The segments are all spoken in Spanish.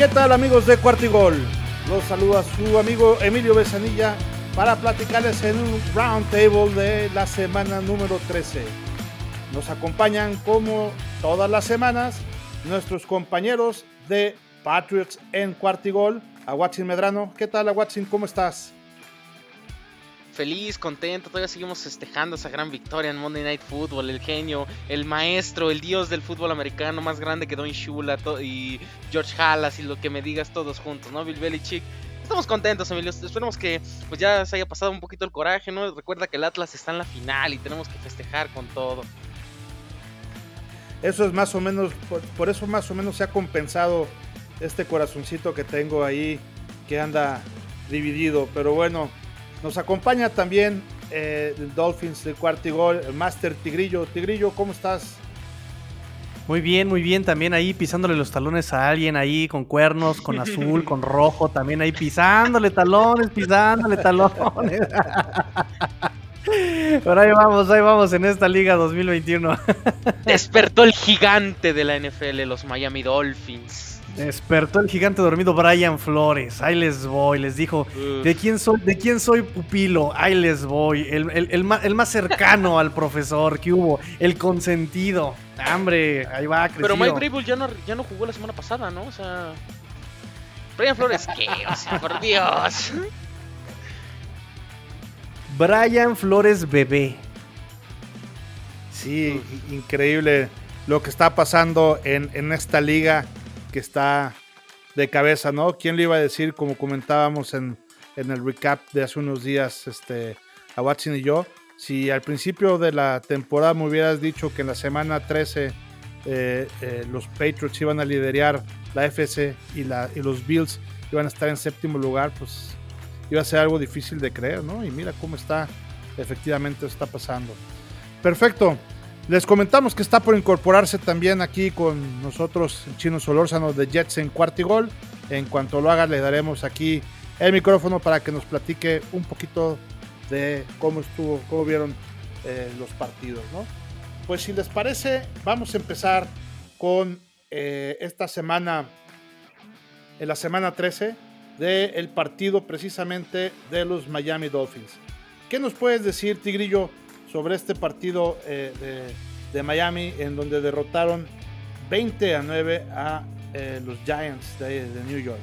¿Qué tal amigos de Cuartigol? Los saluda su amigo Emilio Besanilla para platicarles en un round table de la semana número 13. Nos acompañan como todas las semanas nuestros compañeros de Patriots en Cuartigol, Aguatzin Medrano. ¿Qué tal Aguatzin? ¿Cómo estás? Feliz, contento, todavía seguimos festejando esa gran victoria en Monday Night Football, el genio, el maestro, el dios del fútbol americano más grande que Don Shula y George Halas y lo que me digas todos juntos, ¿no? Bill Belichick. Estamos contentos, Emilio. Esperemos que pues ya se haya pasado un poquito el coraje, ¿no? Recuerda que el Atlas está en la final y tenemos que festejar con todo. Eso es más o menos, por, por eso más o menos se ha compensado este corazoncito que tengo ahí que anda dividido. Pero bueno, nos acompaña también eh, el Dolphins de Cuartigol, el Master Tigrillo. Tigrillo, ¿cómo estás? Muy bien, muy bien. También ahí pisándole los talones a alguien ahí con cuernos, con azul, con rojo. También ahí pisándole talones, pisándole talones. Pero ahí vamos, ahí vamos en esta liga 2021. Despertó el gigante de la NFL, los Miami Dolphins. Despertó el gigante dormido Brian Flores. Ahí les voy. Les dijo: ¿de quién, soy, ¿De quién soy pupilo? Ahí les voy. El, más, cercano al profesor que hubo. El consentido. Hambre, ahí va. Crecido. Pero Mike Brable ya no, ya no jugó la semana pasada, ¿no? O sea. Brian Flores, ¿qué? O sea, por Dios. Brian Flores bebé. Sí, increíble lo que está pasando en, en esta liga que está de cabeza, ¿no? ¿Quién le iba a decir, como comentábamos en, el recap de hace unos días, este, a Watson y yo, si al principio de la temporada me hubieras dicho que en la semana 13 eh, eh, los Patriots iban a liderar la FC y, y los Bills iban a estar en séptimo lugar, pues iba a ser algo difícil de creer, ¿no? Y mira cómo está, efectivamente está pasando. Perfecto. Les comentamos que está por incorporarse también aquí con nosotros chino Solórzano de Jets en Cuartigol. En cuanto lo haga, le daremos aquí el micrófono para que nos platique un poquito de cómo estuvo, cómo vieron eh, los partidos, ¿no? Pues si les parece, vamos a empezar con eh, esta semana, en la semana 13, del partido precisamente de los Miami Dolphins. ¿Qué nos puedes decir, Tigrillo, sobre este partido eh, de, Miami en donde derrotaron 20 a 9 a eh, los Giants de, New York.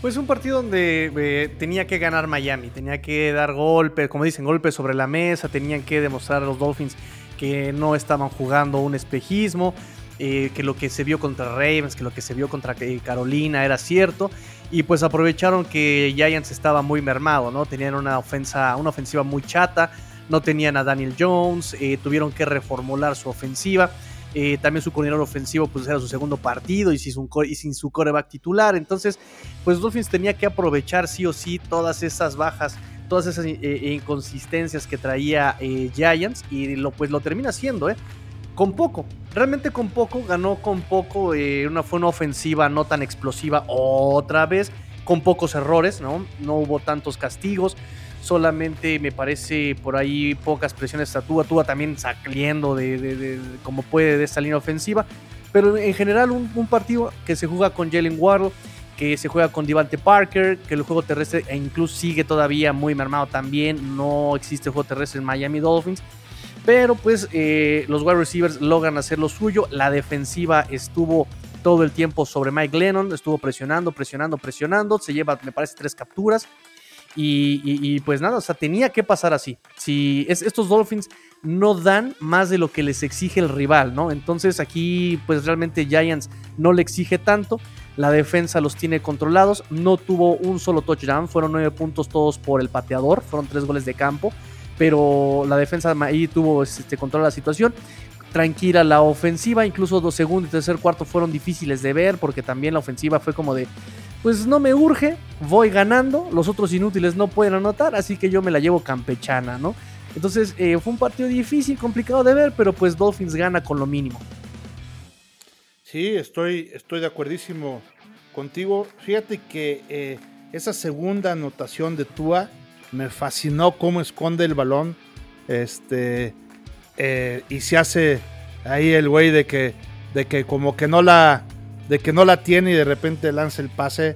Pues un partido donde eh, tenía que ganar Miami, tenía que dar golpes, como dicen, golpes sobre la mesa, tenían que demostrar a los Dolphins que no estaban jugando un espejismo, que lo que se vio contra Ravens, que lo que se vio contra Carolina era cierto, y pues aprovecharon que Giants estaba muy mermado, ¿no? Tenían una ofensa, una ofensiva muy chata, no tenían a Daniel Jones, eh, tuvieron que reformular su ofensiva. Eh, también su coordinador ofensivo pues era su segundo partido y sin, su, y sin su coreback titular. Entonces, pues Dolphins tenía que aprovechar sí o sí todas esas bajas, todas esas eh, inconsistencias que traía Giants y lo, pues lo termina haciendo, ¿eh? Con poco, realmente con poco, ganó con poco, una, fue una ofensiva no tan explosiva otra vez, con pocos errores, ¿no? No hubo tantos castigos solamente me parece por ahí pocas presiones a Tua, Tua también saliendo de, como puede de esta línea ofensiva, pero en general un, partido que se juega con Jalen Waddle, que se juega con Devante Parker, que el juego terrestre e incluso sigue todavía muy mermado también, no existe juego terrestre en Miami Dolphins, pero pues eh, los wide receivers logran hacer lo suyo, la defensiva estuvo todo el tiempo sobre Mike Lennon, estuvo presionando, presionando, presionando, se lleva me parece tres capturas, y, pues nada, o sea, tenía que pasar así. Si estos Dolphins no dan más de lo que les exige el rival, ¿no? Entonces aquí pues realmente Giants no le exige tanto. La defensa los tiene controlados. No tuvo un solo touchdown. Fueron nueve puntos todos por el pateador. Fueron tres goles de campo. Pero la defensa ahí tuvo este, control de la situación tranquila la ofensiva, incluso dos segundos y tercer cuarto fueron difíciles de ver porque también la ofensiva fue como de, pues no me urge, voy ganando, los otros inútiles no pueden anotar, así que yo me la llevo campechana, ¿no? Entonces eh, fue un partido difícil, complicado de ver, pero pues Dolphins gana con lo mínimo. Sí, estoy, estoy de acuerdísimo contigo. Fíjate que eh, esa segunda anotación de Tua me fascinó cómo esconde el balón. Este, eh, y se hace ahí el güey de que, de que como que no la, de que no la tiene y de repente lanza el pase.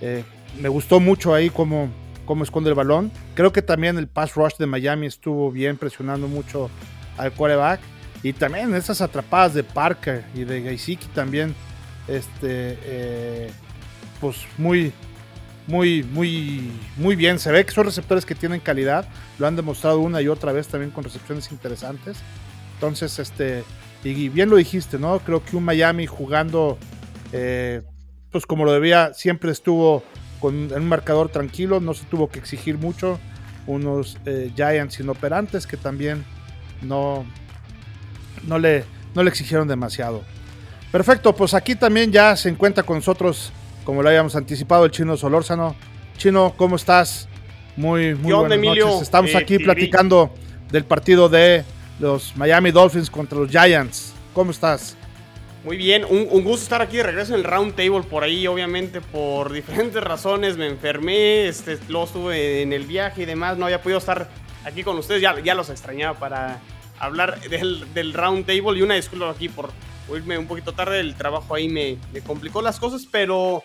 Eh, me gustó mucho ahí cómo, esconde el balón. Creo que también el pass rush de Miami estuvo bien presionando mucho al quarterback. Y también esas atrapadas de Parker y de Gaisiki también, este, eh, pues muy, muy, muy, muy bien. Se ve que son receptores que tienen calidad. Lo han demostrado una y otra vez también con recepciones interesantes. Entonces, este, y bien lo dijiste, ¿no? Creo que un Miami jugando, eh, pues como lo debía, siempre estuvo con un marcador tranquilo, no se tuvo que exigir mucho. Unos eh, Giants inoperantes que también no, no le, no le exigieron demasiado. Perfecto, pues aquí también ya se encuentra con nosotros, como lo habíamos anticipado, el chino Solórzano. Chino, ¿cómo estás? Muy, muy buenas noches. Estamos eh, aquí platicando del partido de los Miami Dolphins contra los Giants. ¿Cómo estás? Muy bien, un, gusto estar aquí de regreso en el Round Table. Por ahí, obviamente, por diferentes razones me enfermé, este, lo estuve en el viaje y demás. No había podido estar aquí con ustedes, ya, ya los extrañaba para hablar del, del Round Table. Y una disculpa aquí por irme un poquito tarde, el trabajo ahí me, me complicó las cosas, pero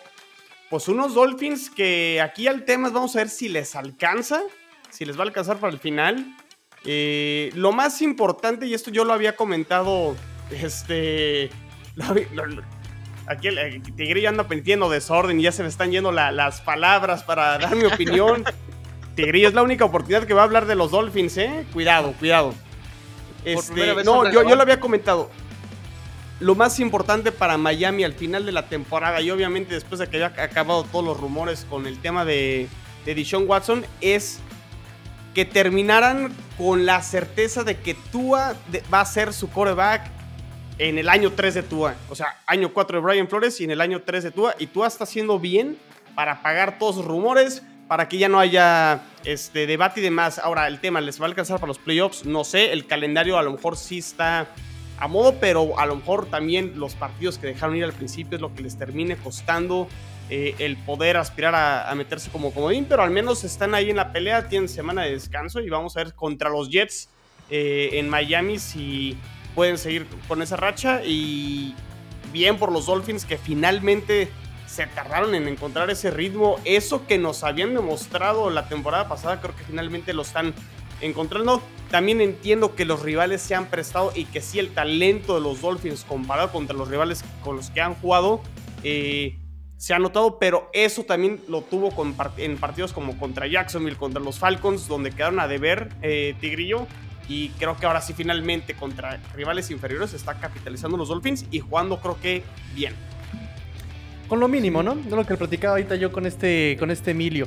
pues unos Dolphins que aquí al tema vamos a ver si les alcanza, si les va a alcanzar para el final. Eh, lo más importante, y esto yo lo había comentado, este... Lo, lo, aquí el, el Tigrillo anda pendiendo desorden y ya se me están yendo la, las palabras para dar mi opinión. Tigrillo es la única oportunidad que va a hablar de los Dolphins, ¿eh? Cuidado, cuidado. Este, no, yo, yo lo había comentado lo más importante para Miami al final de la temporada y obviamente después de que haya acabado todos los rumores con el tema de, de Deshaun Watson es que terminaran con la certeza de que Tua va a ser su quarterback en el año 3 de Tua. O sea, año 4 de Brian Flores y en el año 3 de Tua. Y Tua está haciendo bien para pagar todos los rumores, para que ya no haya este, debate y demás. Ahora, el tema, ¿les va a alcanzar para los playoffs? No sé, el calendario a lo mejor sí está a modo, pero a lo mejor también los partidos que dejaron ir al principio es lo que les termine costando eh, el poder aspirar a, a, meterse como comodín, pero al menos están ahí en la pelea, tienen semana de descanso y vamos a ver contra los Jets eh, en Miami si pueden seguir con esa racha y bien por los Dolphins que finalmente se tardaron en encontrar ese ritmo, eso que nos habían demostrado la temporada pasada, creo que finalmente lo están encontrando. También entiendo que los rivales se han prestado y que sí el talento de los Dolphins comparado contra los rivales con los que han jugado eh, se ha notado, pero eso también lo tuvo en partidos como contra Jacksonville, contra los Falcons, donde quedaron a deber eh, Tigrillo. Y creo que ahora sí finalmente contra rivales inferiores está capitalizando los Dolphins y jugando creo que bien. Con lo mínimo, ¿no? De lo que platicaba ahorita yo con este, con este Emilio.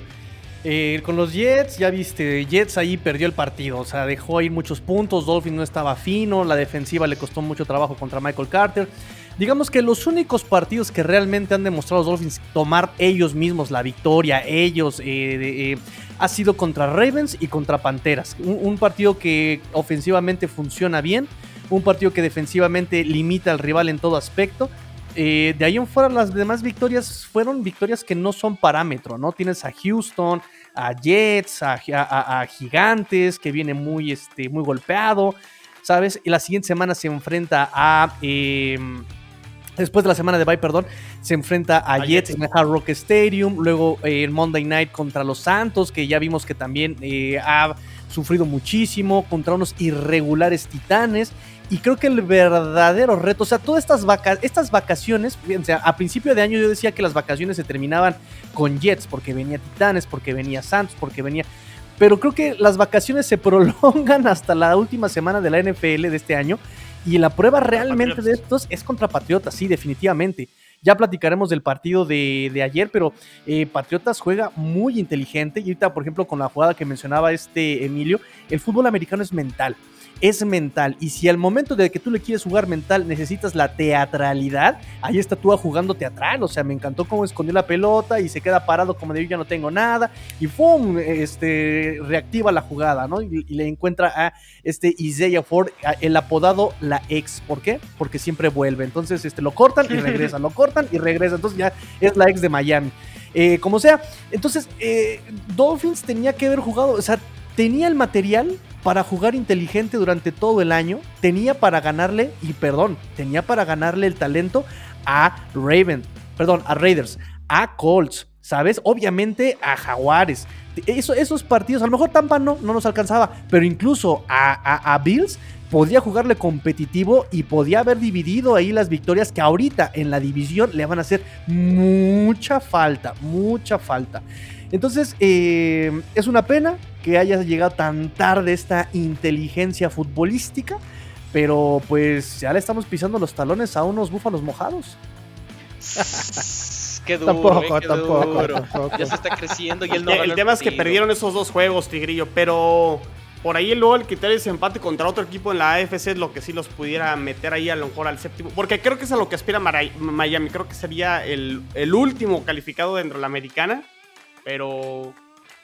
Eh, con los Jets, ya viste, Jets ahí perdió el partido, o sea, dejó ir muchos puntos, Dolphin no estaba fino, la defensiva le costó mucho trabajo contra Michael Carter. Digamos que los únicos partidos que realmente han demostrado los Dolphins tomar ellos mismos la victoria, ellos, eh, eh, ha sido contra Ravens y contra Panteras. Un, partido que ofensivamente funciona bien, un partido que defensivamente limita al rival en todo aspecto. Eh, de ahí en fuera, las demás victorias fueron victorias que no son parámetro, ¿no? Tienes a Houston, a Jets, a, Gigantes, que viene muy, este, muy golpeado, ¿sabes? La siguiente semana se enfrenta a. Eh, Después de la semana de bye, perdón, se enfrenta a, a Jets, en el Hard Rock Stadium. Luego eh, el Monday Night contra los Santos, que ya vimos que también eh, ha sufrido muchísimo. Contra unos irregulares titanes. Y creo que el verdadero reto, o sea, todas estas, vaca estas vacaciones, sea, a principio de año yo decía que las vacaciones se terminaban con Jets, porque venía Titanes, porque venía Santos, porque venía... Pero creo que las vacaciones se prolongan hasta la última semana de la NFL de este año. Y la prueba realmente de estos es contra Patriotas, sí, definitivamente. Ya platicaremos del partido de, de ayer, pero eh, Patriotas juega muy inteligente. Y ahorita, por ejemplo, con la jugada que mencionaba este Emilio, el fútbol americano es mental es mental. Y si al momento de que tú le quieres jugar mental necesitas la teatralidad, ahí está tú jugando teatral. O sea, me encantó cómo escondió la pelota y se queda parado como de yo ya no tengo nada. Y ¡pum! Este, reactiva la jugada, ¿no? Y, le encuentra a este Isaiah Ford, el apodado la ex. ¿Por qué? Porque siempre vuelve. Entonces, este, lo cortan y regresa, lo cortan y regresa. Entonces ya es la ex de Miami. Eh, como sea. Entonces, eh, Dolphins tenía que haber jugado, o sea, tenía el material para jugar inteligente durante todo el año, tenía para ganarle, y perdón, tenía para ganarle el talento a Raven, perdón, a Raiders, a Colts, ¿sabes? Obviamente a Jaguares. Eso, esos partidos, a lo mejor Tampa no, no nos alcanzaba, pero incluso a, a Bills podía jugarle competitivo y podía haber dividido ahí las victorias que ahorita en la división le van a hacer mucha falta, mucha falta. Entonces, eh, es una pena que haya llegado tan tarde esta inteligencia futbolística, pero pues ya le estamos pisando los talones a unos búfalos mojados. Qué duro, Tampoco, eh, qué tampoco, duro. tampoco. Ya se está creciendo y él no el, el tema es que perdieron esos dos juegos, Tigrillo, pero por ahí luego el quitar ese empate contra otro equipo en la AFC es lo que sí los pudiera meter ahí a lo mejor al séptimo. Porque creo que es a lo que aspira Miami. Creo que sería el, el último calificado dentro de la americana. Pero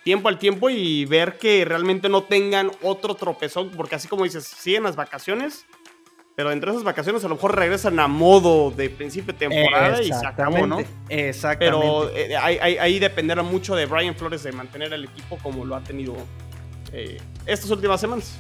tiempo al tiempo y ver que realmente no tengan otro tropezón. Porque así como dices, siguen las vacaciones. Pero entre esas vacaciones a lo mejor regresan a modo de principio de temporada y se acabó, ¿no? Exactamente. Pero eh, ahí, ahí- ahí dependerá mucho de Brian Flores de mantener el equipo como lo ha tenido eh, estas últimas semanas.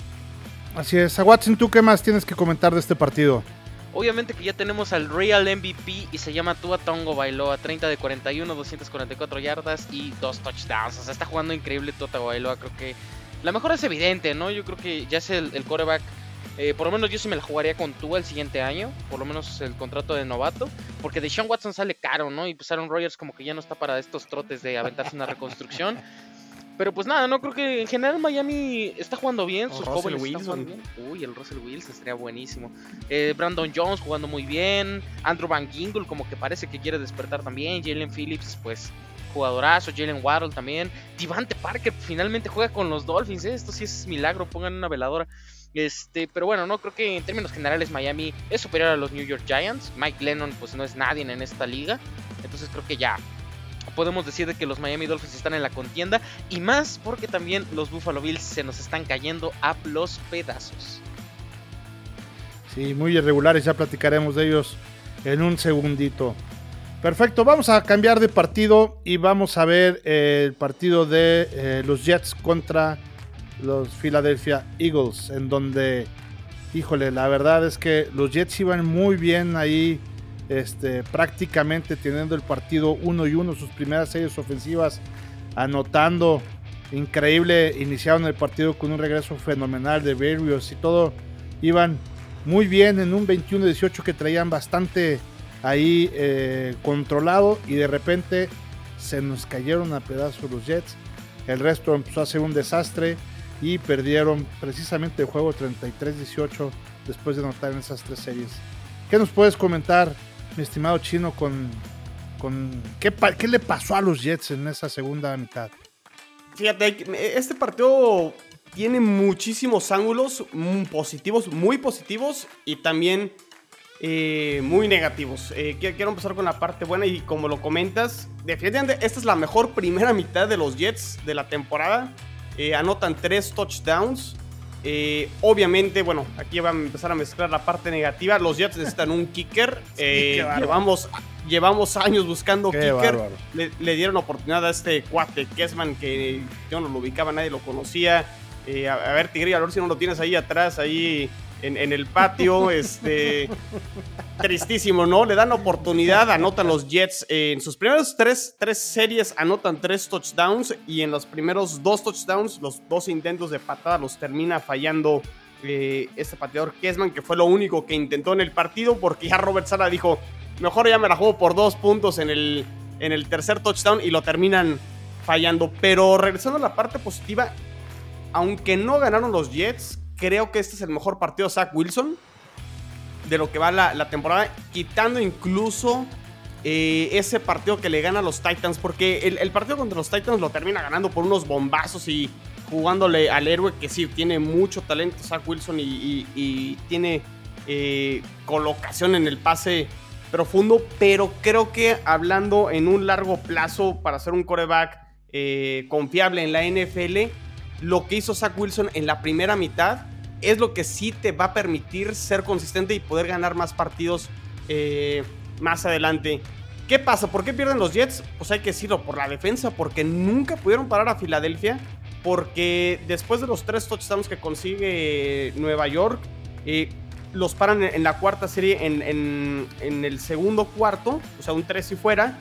Así es. A Watson, ¿tú qué más tienes que comentar de este partido? Obviamente que ya tenemos al Real MVP y se llama Tua Tongo Bailoa, 30 de 41, 244 yardas y dos touchdowns. O sea, está jugando increíble Tua Bailoa. Creo que la mejora es evidente, ¿no? Yo creo que ya es el, el quarterback. eh, por lo menos yo sí me la jugaría con Tua el siguiente año, por lo menos el contrato de novato, porque de Sean Watson sale caro, ¿no? Y pues Aaron Rodgers como que ya no está para estos trotes de aventarse una reconstrucción. Pero pues nada, no creo que en general Miami está jugando bien, O sus Russell jóvenes están Wilson. jugando bien. Uy, el Russell Wilson estaría buenísimo. Eh, Brandon Jones jugando muy bien. Andrew Van Gingle como que parece que quiere despertar también. Jalen Phillips, pues jugadorazo. Jalen Waddle también. Devante Parker finalmente juega con los Dolphins. ¿eh? Esto sí es milagro. Pongan una veladora. Este, pero bueno, no creo que en términos generales Miami es superior a los New York Giants. Mike Lennon pues no es nadie en esta liga. Entonces creo que ya podemos decir de que los Miami Dolphins están en la contienda y más porque también los Buffalo Bills se nos están cayendo a los pedazos. Sí, muy irregulares, ya platicaremos de ellos en un segundito. Perfecto, vamos a cambiar de partido y vamos a ver eh, el partido de eh, los Jets contra los Philadelphia Eagles, en donde, híjole, la verdad es que los Jets iban muy bien ahí, este, prácticamente teniendo el partido uno y uno, sus primeras series ofensivas, anotando, increíble, iniciaron el partido con un regreso fenomenal de Berrios y todo, iban muy bien en un 21-18 que traían bastante ahí eh, controlado y de repente se nos cayeron a pedazos los Jets. El resto empezó a ser un desastre y perdieron precisamente el juego 33-18 después de anotar en esas tres series. ¿Qué nos puedes comentar, mi estimado chino, con, con qué, qué le pasó a los Jets en esa segunda mitad? Fíjate, este partido tiene muchísimos ángulos mm, positivos, muy positivos y también eh, muy negativos. Eh, qui- quiero empezar con la parte buena y como lo comentas, definitivamente esta es la mejor primera mitad de los Jets de la temporada. Eh, anotan tres touchdowns. Eh, obviamente, bueno, aquí va a empezar a mezclar la parte negativa. Los Jets necesitan un kicker. Eh, llevamos, llevamos años buscando Qué kicker le, le dieron oportunidad a este cuate Kessman que yo no lo ubicaba, nadie lo conocía. Eh, a, a ver, Tigrillo, a ver si no lo tienes ahí atrás, ahí en, en el patio. este Tristísimo, ¿no? Le dan oportunidad, anotan los Jets. eh, en sus primeros tres, tres series anotan tres touchdowns y en los primeros dos touchdowns, los dos intentos de patada los termina fallando eh, este pateador Kessman, que fue lo único que intentó en el partido porque ya Robert Sala dijo, mejor ya me la juego por dos puntos en el, en el tercer touchdown y lo terminan fallando. Pero regresando a la parte positiva, aunque no ganaron los Jets, creo que este es el mejor partido de Zach Wilson de lo que va la, temporada, quitando incluso eh, ese partido que le gana a los Titans, porque el, partido contra los Titans lo termina ganando por unos bombazos y jugándole al héroe que sí tiene mucho talento Zach Wilson y tiene eh, colocación en el pase profundo, pero creo que hablando en un largo plazo para ser un coreback eh, confiable en la NFL, lo que hizo Zach Wilson en la primera mitad es lo que sí te va a permitir ser consistente y poder ganar más partidos eh, más adelante. ¿Qué pasa? ¿Por qué pierden los Jets? Pues hay que decirlo, por la defensa, porque nunca pudieron parar a Filadelfia. porque después de los tres touchdowns que consigue Nueva York, eh, los paran en, la cuarta serie en, el segundo cuarto, o sea, un 3 y fuera.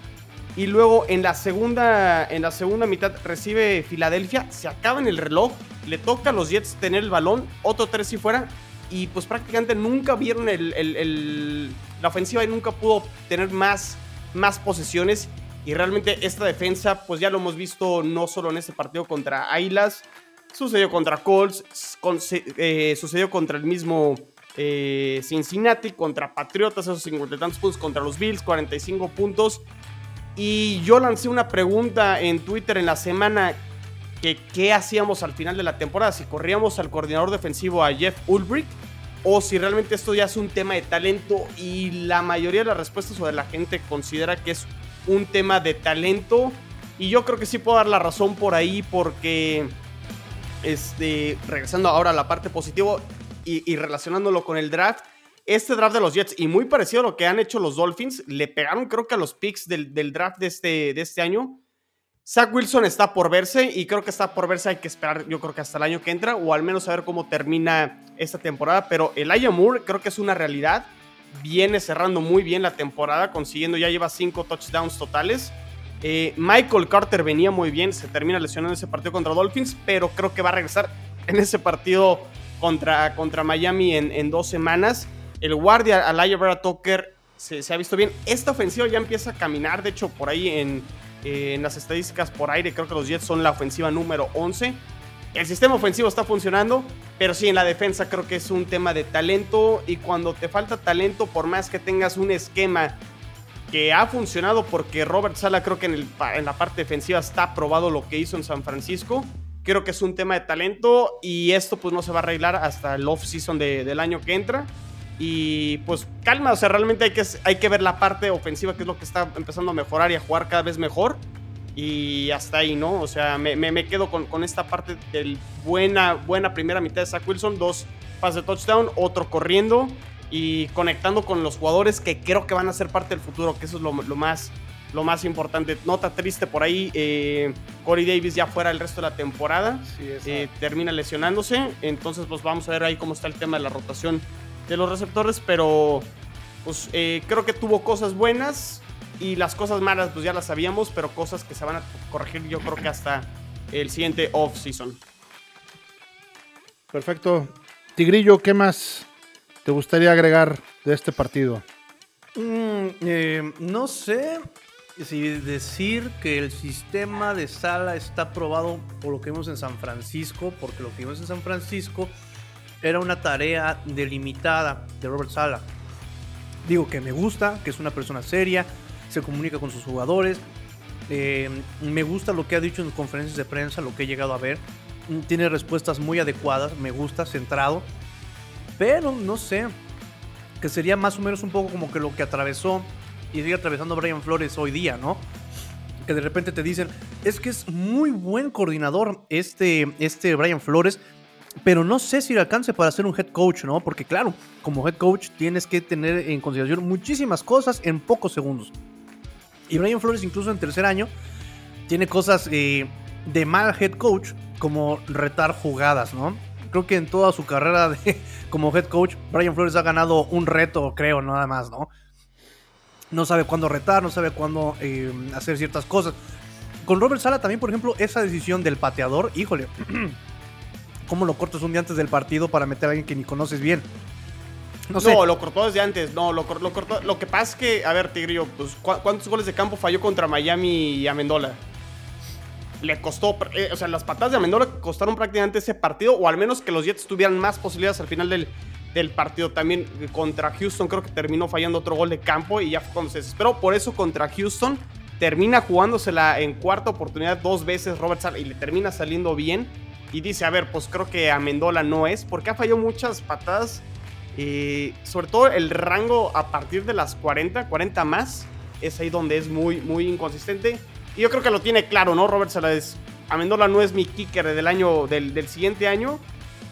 Y luego en la segunda, en la segunda mitad recibe Filadelfia, se acaba en el reloj, le toca a los Jets tener el balón, otro 3 y fuera. Y pues prácticamente nunca vieron la ofensiva y nunca pudo tener más, más posesiones. Y realmente esta defensa, pues ya lo hemos visto no solo en este partido contra Ailas, sucedió contra Colts, eh, sucedió contra el mismo eh, Cincinnati, contra Patriotas, esos 50 tantos puntos, contra los Bills, 45 puntos. Y yo lancé una pregunta en Twitter en la semana que qué hacíamos al final de la temporada, si corríamos al coordinador defensivo a Jeff Ulbrich o si realmente esto ya es un tema de talento y la mayoría de las respuestas o de la gente considera que es un tema de talento. Y yo creo que sí puedo dar la razón por ahí porque este regresando ahora a la parte positiva y, relacionándolo con el draft este draft de los Jets y muy parecido a lo que han hecho los Dolphins le pegaron creo que a los picks del, del draft de este, de este año Zach Wilson está por verse y creo que está por verse. Hay que esperar, yo creo que hasta el año que entra o al menos saber cómo termina esta temporada. Pero Elijah Moore creo que es una realidad. Viene cerrando muy bien la temporada, consiguiendo ya lleva cinco touchdowns totales. Eh, Michael Carter venía muy bien, se termina lesionando ese partido contra Dolphins, pero creo que va a regresar en ese partido contra, contra Miami en, dos semanas. El guardia Vera Tucker se, ha visto bien. Esta ofensiva ya empieza a caminar, de hecho, por ahí en en las estadísticas por aire, creo que los Jets son la ofensiva número 11. El sistema ofensivo está funcionando, pero sí en la defensa creo que es un tema de talento y cuando te falta talento, por más que tengas un esquema que ha funcionado, porque Robert Sala creo que en, la parte defensiva está probado lo que hizo en San Francisco, creo que es un tema de talento y esto pues no se va a arreglar hasta el off-season del año que entra. Y pues calma, o sea, realmente hay que, hay que ver la parte ofensiva, que es lo que está empezando a mejorar y a jugar cada vez mejor. Y hasta ahí, ¿no? O sea, me, me, quedo con, con, esta parte de buena, buena primera mitad de Zach Wilson, dos pases de touchdown, otro corriendo y conectando con los jugadores que creo que van a ser parte del futuro, que eso es lo, lo más, lo más importante. Nota triste por ahí, eh, Corey Davis ya fuera el resto de la temporada, eh, termina lesionándose, entonces pues vamos a ver ahí cómo está el tema de la rotación de los receptores, pero pues eh, creo que tuvo cosas buenas y las cosas malas pues ya las sabíamos, pero cosas que se van a corregir yo creo que hasta el siguiente off-season. Perfecto. Tigrillo, ¿qué más te gustaría agregar de este partido? Mm, eh, no sé si decir que el sistema de sala está aprobado por lo que vimos en San Francisco, porque lo que vimos en San Francisco era una tarea delimitada de Robert Sala. Digo que me gusta, que es una persona seria, se comunica con sus jugadores. Eh, me gusta lo que ha dicho en conferencias de prensa, lo que he llegado a ver. Tiene respuestas muy adecuadas, me gusta, centrado. Pero no sé, que sería más o menos un poco como que lo que atravesó y sigue atravesando Brian Flores hoy día, ¿no? Que de repente te dicen, es que es muy buen coordinador este, este Brian Flores, pero no sé si le alcance para ser un head coach, ¿no? Porque claro, como head coach tienes que tener en consideración muchísimas cosas en pocos segundos. Y Brian Flores incluso en tercer año tiene cosas eh, de mal head coach como retar jugadas, ¿no? Creo que en toda su carrera de, como head coach, Brian Flores ha ganado un reto, creo, nada más, ¿no? No sabe cuándo retar, no sabe cuándo eh, hacer ciertas cosas. Con Robert Sala también, por ejemplo, esa decisión del pateador, híjole, ¿Cómo lo cortas un día antes del partido para meter a alguien que ni conoces bien? No, sé. no lo cortó desde antes. No, lo, lo cortó. Lo que pasa es que, a ver, Tigrillo, pues, ¿cuántos goles de campo falló contra Miami y Amendola? Le costó, eh, o sea, las patadas de Amendola costaron prácticamente ese partido, o al menos que los Jets tuvieran más posibilidades al final del, del partido. También eh, contra Houston creo que terminó fallando otro gol de campo y ya fue cuando se desesperó. Por eso contra Houston termina jugándosela en cuarta oportunidad dos veces Robert Sala y le termina saliendo bien y dice, a ver, pues creo que Amendola no es, porque ha fallado muchas patadas, eh, sobre todo el rango a partir de las 40, 40 más, es ahí donde es muy, muy inconsistente. Y yo creo que lo tiene claro, ¿no? Robert es Amendola no es mi kicker del año, del, del siguiente año,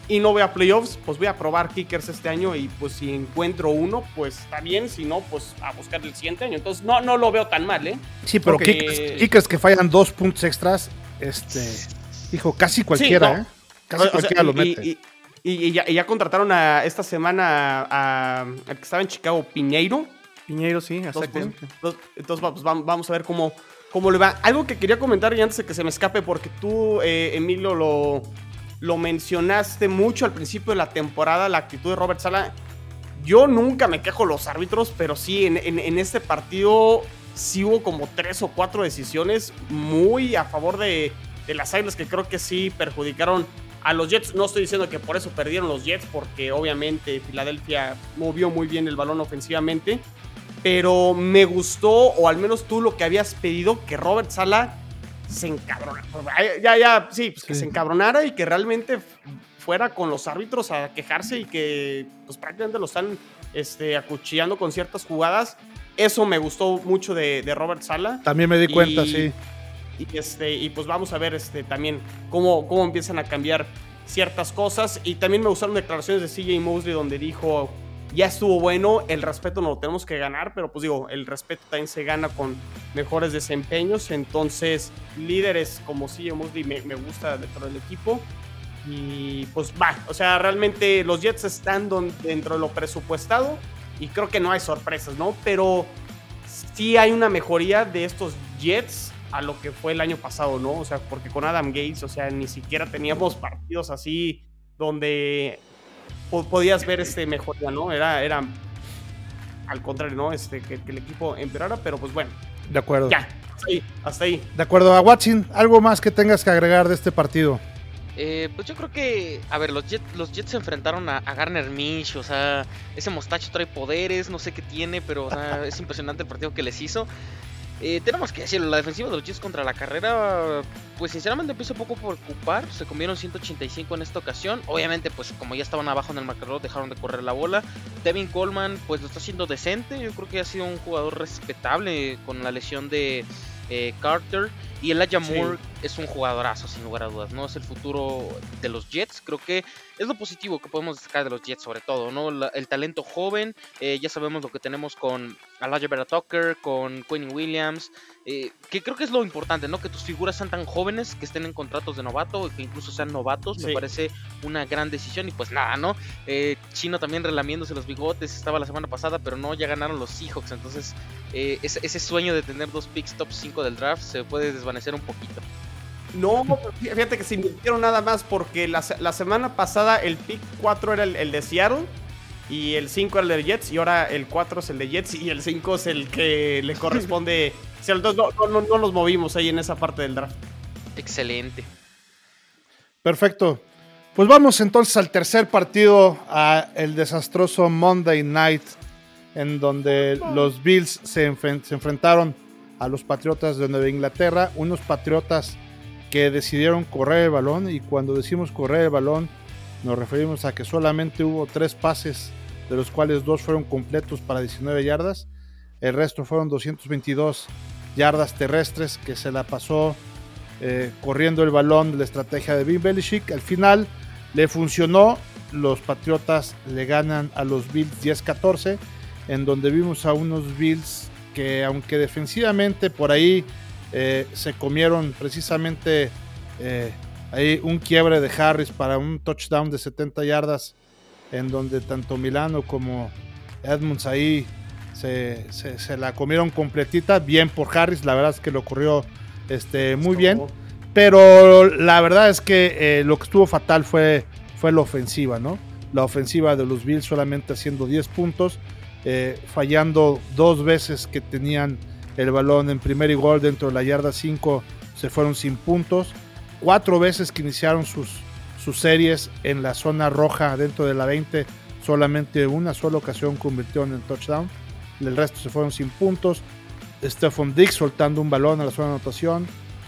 y no voy a playoffs, pues voy a probar kickers este año y pues si encuentro uno, pues está bien, si no, pues a buscar el siguiente año. Entonces no, no lo veo tan mal, ¿eh? Sí, pero kickers, que fallan dos puntos extras, este Dijo, casi cualquiera, no. ¿eh? Casi O sea, cualquiera lo y- mete. Y, y- y ya, y ya contrataron a, esta semana a, a- al que estaba en Chicago, Piñeiro. Piñeiro, sí, exactamente. entonces, pues, vam- vamos a ver cómo, cómo le va. Algo que quería comentar y antes de que se me escape, porque tú, eh, Emilio, lo, lo mencionaste mucho al principio de la temporada, la actitud de Robert Sala. Yo nunca me quejo de los árbitros, pero sí, en, en- en este partido sí hubo como tres o cuatro decisiones muy a favor de, de las Águilas que creo que sí perjudicaron a los Jets. No estoy diciendo que por eso perdieron los Jets, porque obviamente Filadelfia movió muy bien el balón ofensivamente. Pero me gustó, o al menos tú lo que habías pedido, que Robert Sala se encabronara. Ya, ya, sí, pues que se encabronara y que realmente fuera con los árbitros a quejarse y que pues prácticamente lo están este, acuchillando con ciertas jugadas. Eso me gustó mucho de, de Robert Sala. También me di cuenta, y- sí. Y, este, y pues vamos a ver este, también cómo, cómo empiezan a cambiar ciertas cosas. Y también me gustaron declaraciones de CJ Mosley donde dijo, ya estuvo bueno, el respeto no lo tenemos que ganar, pero pues digo, el respeto también se gana con mejores desempeños. Entonces, líderes como CJ Mosley me, me gusta dentro del equipo. Y pues va, o sea, realmente los Jets están dentro de lo presupuestado y creo que no hay sorpresas, ¿no? Pero sí hay una mejoría de estos Jets a lo que fue el año pasado, ¿no? O sea, porque con Adam Gates, o sea, ni siquiera teníamos partidos así donde po- podías ver este mejoría, ¿no? Era, era al contrario, ¿no? Este, que, que el equipo empeorara, pero pues bueno, De acuerdo. ya, hasta ahí, hasta ahí. De acuerdo. A Watson, ¿algo más que tengas que agregar de este partido? Eh, pues yo creo que, a ver, los Jets, los Jets se enfrentaron a, a Garner Minshew, o sea, ese mostacho trae poderes, no sé qué tiene, pero o sea, es impresionante el partido que les hizo. Eh, tenemos que decirlo, la defensiva de los Jets contra la carrera, pues sinceramente empiezo un poco por ocupar, se comieron 185 en esta ocasión, obviamente pues como ya estaban abajo en el marcador dejaron de correr la bola, Devin Coleman pues lo está haciendo decente, yo creo que ha sido un jugador respetable con la lesión de eh, Carter. Y Elijah Sí. Es un jugadorazo sin lugar a dudas, ¿no? Es el futuro de los Jets, creo que es lo positivo que podemos destacar de los Jets sobre todo, ¿no? La- el talento joven, eh, ya sabemos lo que tenemos con Elijah Vera Tucker, con Quinn Williams, eh, que creo que es lo importante, ¿no? Que tus figuras sean tan jóvenes, que estén en contratos de novato, que incluso sean novatos, me parece una gran decisión y pues nada, ¿no? Eh, Chino también relamiéndose los bigotes, estaba la semana pasada, pero no, ya ganaron los Seahawks, entonces eh, ese, ese sueño de tener dos picks top 5 del draft se puede desvanecer un poquito. No, fíjate que se invirtieron nada más porque la, la semana pasada el pick 4 era el, el de Seattle y el 5 era el de Jets y ahora el 4 es el de Jets y el 5 es el que le corresponde. Entonces no, no, no, no los movimos ahí en esa parte del draft. Excelente. Perfecto. Pues vamos entonces al tercer partido, a el desastroso Monday Night, en donde los Bills se, enfren- se enfrentaron a los Patriotas de Nueva Inglaterra, unos Patriotas que decidieron correr el balón y cuando decimos correr el balón nos referimos a que solamente hubo tres pases, de los cuales dos fueron completos para 19 yardas, el resto fueron 222 yardas terrestres que se la pasó eh, corriendo el balón de la estrategia de Bill Belichick. Al final le funcionó. Los Patriotas le ganan a los Bills 10-14, en donde vimos a unos Bills que aunque defensivamente por ahí eh, se comieron precisamente eh, ahí un quiebre de Harris para un touchdown de 70 yardas, en donde tanto Milano como Edmonds ahí se, se- se la comieron completita, bien por Harris, la verdad es que lo corrió este, muy bien. Pero la verdad es que eh, lo que estuvo fatal fue, fue la ofensiva, ¿no? La ofensiva de los Bills solamente haciendo 10 puntos, eh, fallando dos veces que tenían el balón en primer y gol dentro de la yarda 5, se fueron sin puntos. Cuatro veces que iniciaron sus, sus series en la zona roja dentro de la 20, solamente una sola ocasión convirtieron en touchdown. El resto se fueron sin puntos. Stephon Diggs soltando un balón a la zona de anotación.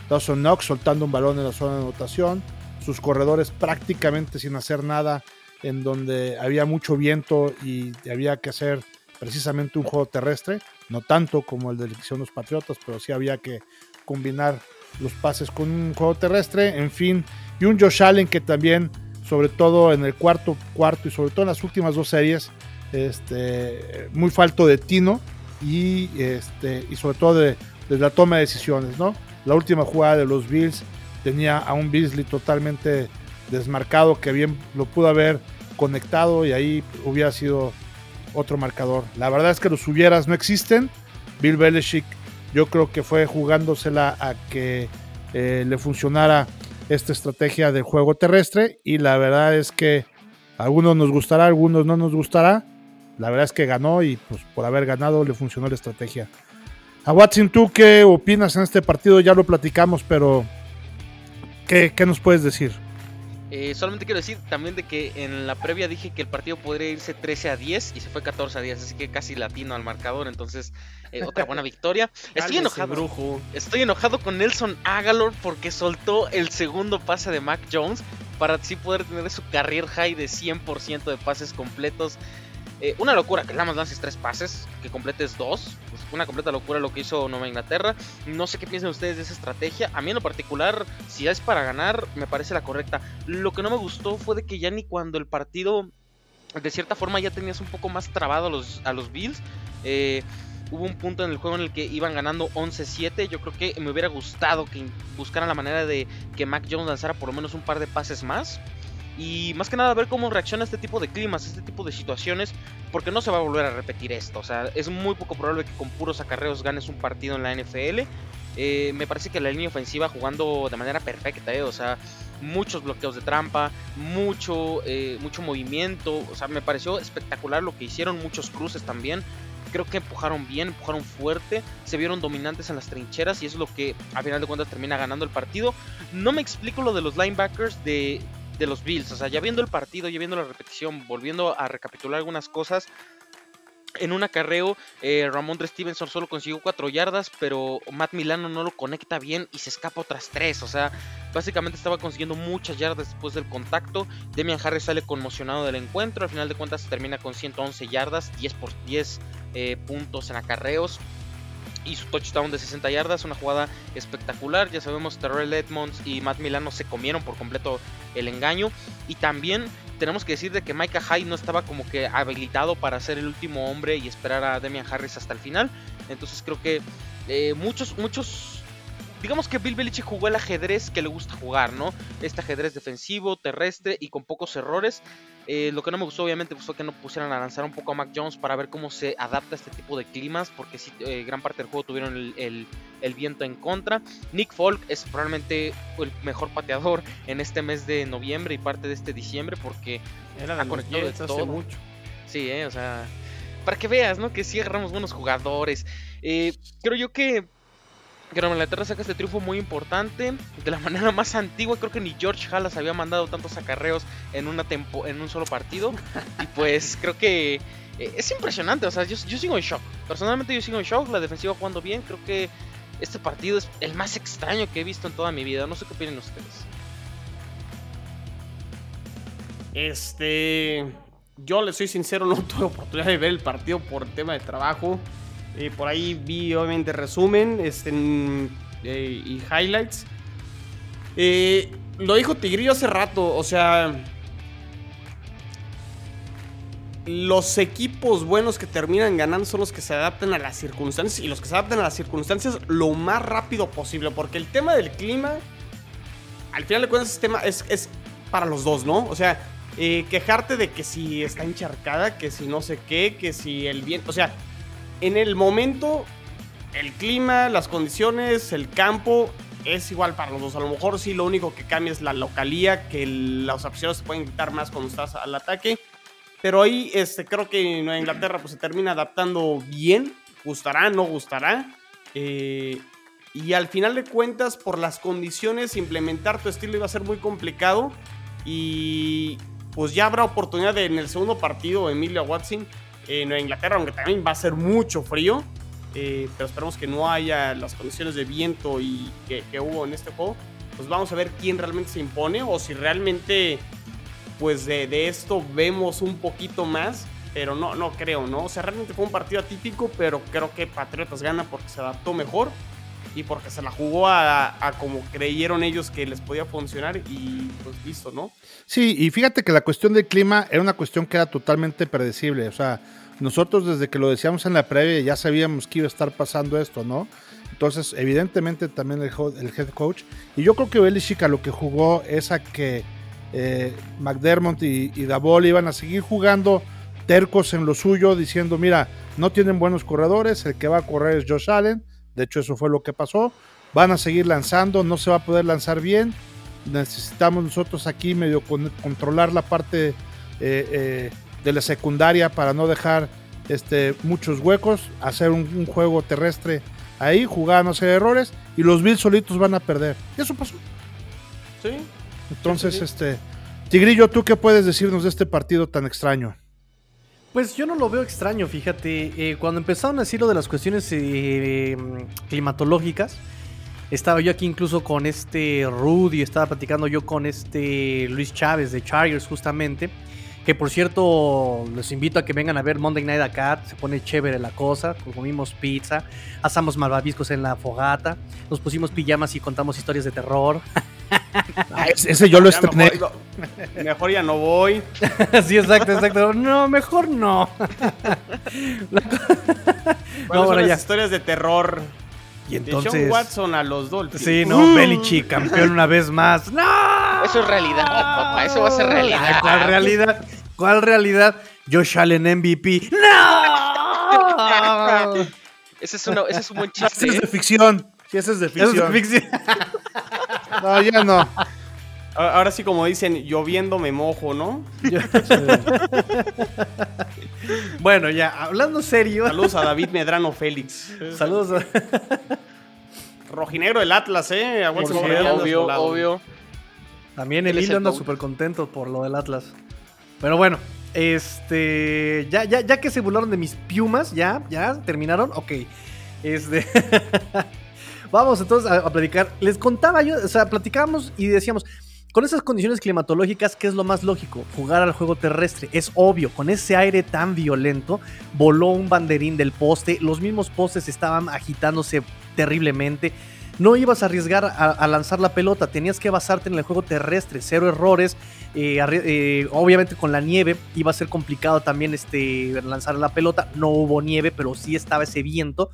Dawson Knox soltando un balón en la zona de anotación. Sus corredores prácticamente sin hacer nada, en donde había mucho viento y había que hacer precisamente un juego terrestre. No tanto como el de de los Patriotas, pero sí había que combinar los pases con un juego terrestre. En fin, y un Josh Allen que también, sobre todo en el cuarto cuarto y sobre todo en las últimas dos series, este, muy falto de tino y, este, y sobre todo de, de la toma de decisiones, ¿no? La última jugada de los Bills tenía a un Beasley totalmente desmarcado que bien lo pudo haber conectado y ahí hubiera sido otro marcador. La verdad es que los hubieras no existen. Bill Belichick yo creo que fue jugándosela a que eh, le funcionara esta estrategia del juego terrestre y la verdad es que a algunos nos gustará, a algunos no nos gustará. La verdad es que ganó y pues por haber ganado le funcionó la estrategia. A Watson, ¿tú qué opinas en este partido? Ya lo platicamos, pero ¿qué, qué nos puedes decir? Eh, solamente quiero decir también de que en la previa dije que el partido podría irse 13 a 10 y se fue 14 a 10, así que casi latino al marcador, entonces eh, otra buena victoria. Estoy enojado. Estoy enojado con Nelson Agalor porque soltó el segundo pase de Mac Jones para así poder tener su career high de 100% de pases completos. Eh, una locura que nada más lances tres pases, que completes dos. Pues una completa locura lo que hizo Nueva Inglaterra. No sé qué piensan ustedes de esa estrategia. A mí en lo particular, si es para ganar, me parece la correcta. Lo que no me gustó fue de que ya ni cuando el partido, de cierta forma, ya tenías un poco más trabado a los, a los Bills. Eh, hubo un punto en el juego en el que iban ganando 11-7. Yo creo que me hubiera gustado que buscaran la manera de que Mac Jones lanzara por lo menos un par de pases más. Y más que nada ver cómo reacciona este tipo de climas, este tipo de situaciones, porque no se va a volver a repetir esto. O sea, es muy poco probable que con puros acarreos ganes un partido en la NFL. Eh, me parece que la línea ofensiva jugando de manera perfecta, eh, o sea, muchos bloqueos de trampa, mucho, eh, mucho movimiento, o sea, me pareció espectacular lo que hicieron, muchos cruces también. Creo que empujaron bien, empujaron fuerte, se vieron dominantes en las trincheras y es lo que a final de cuentas termina ganando el partido. No me explico lo de los linebackers de, de los Bills. O sea, ya viendo el partido, ya viendo la repetición, volviendo a recapitular algunas cosas. En un acarreo, eh, Ramondre Stevenson solo consiguió 4 yardas, pero Matt Milano no lo conecta bien y se escapa otras 3. O sea, básicamente estaba consiguiendo muchas yardas después del contacto. Demian Harris sale conmocionado del encuentro. Al final de cuentas, termina con 111 yardas, 10 por 10 eh, puntos en acarreos y su touchdown de 60 yardas, una jugada espectacular. Ya sabemos, Terrell Edmonds y Matt Milano se comieron por completo el engaño. Y también tenemos que decir de que Micah Hyde no estaba como que habilitado para ser el último hombre y esperar a Demian Harris hasta el final. Entonces creo que eh, muchos, muchos digamos que Bill Belichick jugó el ajedrez que le gusta jugar, ¿no? Este ajedrez defensivo, terrestre y con pocos errores. Eh, lo que no me gustó obviamente fue que no pusieran a lanzar un poco a Mac Jones para ver cómo se adapta a este tipo de climas, porque sí, eh, gran parte del juego tuvieron el, viento en contra. Nick Folk es probablemente el mejor pateador en este mes de noviembre y parte de este diciembre, porque Era ha conectado de todo. mucho. Sí, eh, o sea, para que veas, ¿no? Que sí agarramos buenos jugadores. creo yo que que Nueva Inglaterra saca este triunfo muy importante de la manera más antigua. Creo que ni George Halas había mandado tantos acarreos en, una tempo, en un solo partido. y pues creo que eh, es impresionante. O sea, yo, sigo en shock. Personalmente yo sigo en shock. La defensiva jugando bien. Creo que este partido es el más extraño que he visto en toda mi vida. No sé qué opinan ustedes. Este. Yo le soy sincero, no tuve oportunidad de ver el partido por tema de trabajo. Eh, por ahí vi obviamente resumen este, eh, y highlights. Eh, lo dijo Tigrillo hace rato, o sea... Los equipos buenos que terminan ganando son los que se adaptan a las circunstancias y los que se adaptan a las circunstancias lo más rápido posible. Porque el tema del clima, al final de cuentas, este tema es, es para los dos, ¿no? O sea, quejarte de que si está encharcada, que si no sé qué, que si el viento. O sea, en el momento, el clima, las condiciones, el campo es igual para los dos. A lo mejor sí lo único que cambia es la localía, que los aficionados se pueden quitar más cuando estás al ataque. Pero ahí este, creo que Nueva Inglaterra pues, se termina adaptando bien. Gustará, no gustará. Eh, y al final de cuentas, por las condiciones, implementar tu estilo iba a ser muy complicado. Y pues ya habrá oportunidad de, en el segundo partido, Emilia Watson en Nueva Inglaterra, aunque también va a ser mucho frío. Eh, pero esperamos que no haya las condiciones de viento y que, hubo en este juego. Pues vamos a ver quién realmente se impone o si realmente pues de, esto vemos un poquito más. Pero no, no creo, ¿no? O sea, realmente fue un partido atípico, pero creo que Patriotas gana porque se adaptó mejor y porque se la jugó a, como creyeron ellos que les podía funcionar y pues listo, ¿no? Sí, y fíjate que la cuestión del clima era una cuestión que era totalmente predecible, o sea, nosotros desde que lo decíamos en la previa ya sabíamos que iba a estar pasando esto, ¿no? Entonces, evidentemente también el, head coach. Y yo creo que Belichick lo que jugó es a que eh, McDermott y, y Davol iban a seguir jugando tercos en lo suyo, diciendo, mira, no tienen buenos corredores, el que va a correr es Josh Allen. De hecho, eso fue lo que pasó. Van a seguir lanzando, no se va a poder lanzar bien. Necesitamos nosotros aquí medio controlar la parte eh, eh, de la secundaria para no dejar este, muchos huecos, hacer un juego terrestre ahí, jugar, no hacer errores, y los Bills solitos van a perder. Y eso pasó. Sí. Entonces, este. Tigrillo, ¿tú qué puedes decirnos de este partido tan extraño? Pues yo no lo veo extraño, fíjate. Eh, cuando empezaron a decir lo de las cuestiones eh, climatológicas, estaba yo aquí incluso con este Rudy, estaba platicando yo con este Luis Chávez de Chargers justamente. Que por cierto, les invito a que vengan a ver Monday Night acá. Se pone chévere la cosa. Comimos pizza, asamos malvaviscos en la fogata, nos pusimos pijamas y contamos historias de terror. Ah, ese yo lo estrené. Mejor, ya no voy. sí, exacto, exacto. No, mejor no. no, bueno, ya. historias de terror. Y entonces. De Sean Watson a los Dolphins. Sí, no, Belichick, campeón una vez más. ¡No! Eso es realidad, papá. Eso va a ser realidad. ¿Cuál realidad? ¿Cuál realidad? Josh Allen MVP. ¡No! ese, es una, ese es un buen chiste. Ese es de ¿eh? ficción. Sí, ese es de ficción. es de ficción. no, ya no. Ahora sí, como dicen, lloviendo me mojo, ¿no? bueno, ya, hablando serio. Saludos a David Medrano Félix. Saludos a... Rojinegro del Atlas, ¿eh? obvio, obvio. También el hilo anda súper contento por lo del Atlas. Pero bueno, este. Ya, ya, ya que se burlaron de mis piumas, ya, ya terminaron. Ok. Este. Vamos entonces a, a, platicar. Les contaba yo, o sea, platicábamos y decíamos. Con esas condiciones climatológicas, ¿qué es lo más lógico? Jugar al juego terrestre. Es obvio, con ese aire tan violento, voló un banderín del poste, los mismos postes estaban agitándose terriblemente no ibas a arriesgar a, lanzar la pelota, tenías que basarte en el juego terrestre, cero errores. Eh, eh, obviamente con la nieve iba a ser complicado también este, lanzar la pelota. No hubo nieve, pero sí estaba ese viento.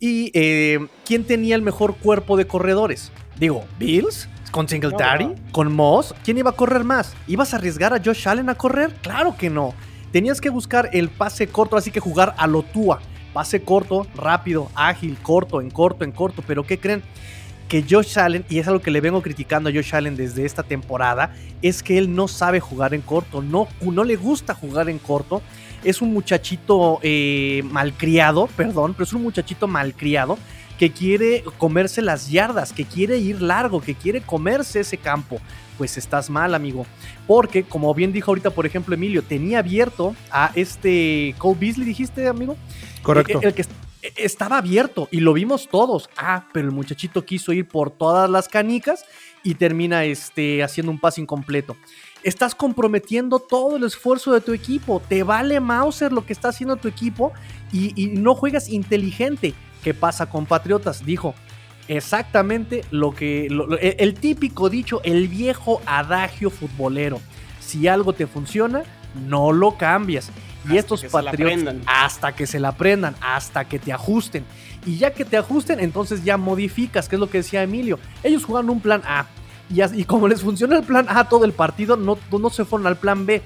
¿Y eh, quién tenía el mejor cuerpo de corredores? Digo, Bills, con Singletary, con Moss. ¿Quién iba a correr más? ¿Ibas a arriesgar a Josh Allen a correr? Claro que no. Tenías que buscar el pase corto, así que jugar a lo Tua. Pase corto, rápido, ágil, corto, en corto, en corto. Pero ¿qué creen? Que Josh Allen, y es algo que le vengo criticando a Josh Allen desde esta temporada, es que él no sabe jugar en corto, no, no le gusta jugar en corto. Es un muchachito eh, malcriado, perdón, pero es un muchachito malcriado que quiere comerse las yardas, que quiere ir largo, que quiere comerse ese campo. Pues estás mal, amigo. Porque, como bien dijo ahorita, por ejemplo, Emilio, tenía abierto a este Cole Beasley, dijiste, amigo. Correcto. El, que estaba abierto y lo vimos todos. Ah, pero el muchachito quiso ir por todas las canicas y termina este, haciendo un pase incompleto. Estás comprometiendo todo el esfuerzo de tu equipo. Te vale Mauser lo que está haciendo tu equipo y, no juegas inteligente. ¿Qué pasa con Patriotas? Dijo exactamente lo que. el típico dicho, el viejo adagio futbolero. Si algo te funciona, no lo cambias. Y estos patriotas, hasta que se la aprendan, hasta que te ajusten. Y ya que te ajusten, entonces ya modificas, que es lo que decía Emilio. Ellos jugaron un plan A. Y, como les funciona el plan A todo el partido, no, no se fueron al plan B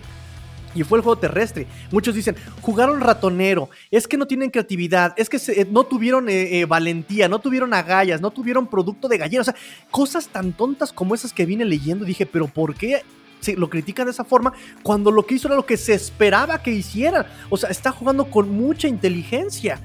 y fue el juego terrestre. Muchos dicen, jugaron ratonero, es que no tienen creatividad, es que eh, no tuvieron eh, eh, valentía, no tuvieron agallas, no tuvieron producto de gallina. O sea, cosas tan tontas como esas que vine leyendo. Dije, pero ¿por qué se lo critican de esa forma cuando lo que hizo era lo que se esperaba que hiciera. O sea, está jugando con mucha inteligencia.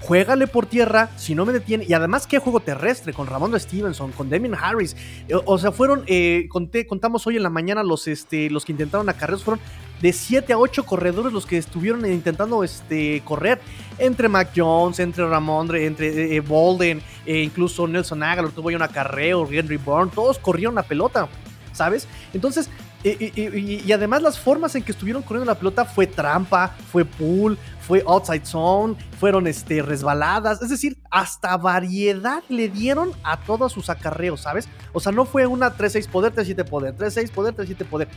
Juégale por tierra, si no me detiene. Y además, ¿qué juego terrestre? Con Ramón Stevenson, con Damien Harris. O, sea, fueron, eh, contamos hoy en la mañana los, este, los que intentaron acarreos, fueron de 7 a 8 corredores los que estuvieron intentando este, correr. Entre Mac Jones, entre Ramondre, entre eh, Bolden, incluso Nelson Aguilar tuvo ya un acarreo, Henry Bourne, todos corrieron la pelota. ¿Sabes? Entonces, y, además las formas en que estuvieron corriendo la pelota fue trampa, fue pull, fue outside zone, fueron este, resbaladas, es decir, hasta variedad le dieron a todos sus acarreos, ¿sabes? O sea, no fue una 3-6 poder, 3-7 poder, 3-6 poder, 3-7 poder.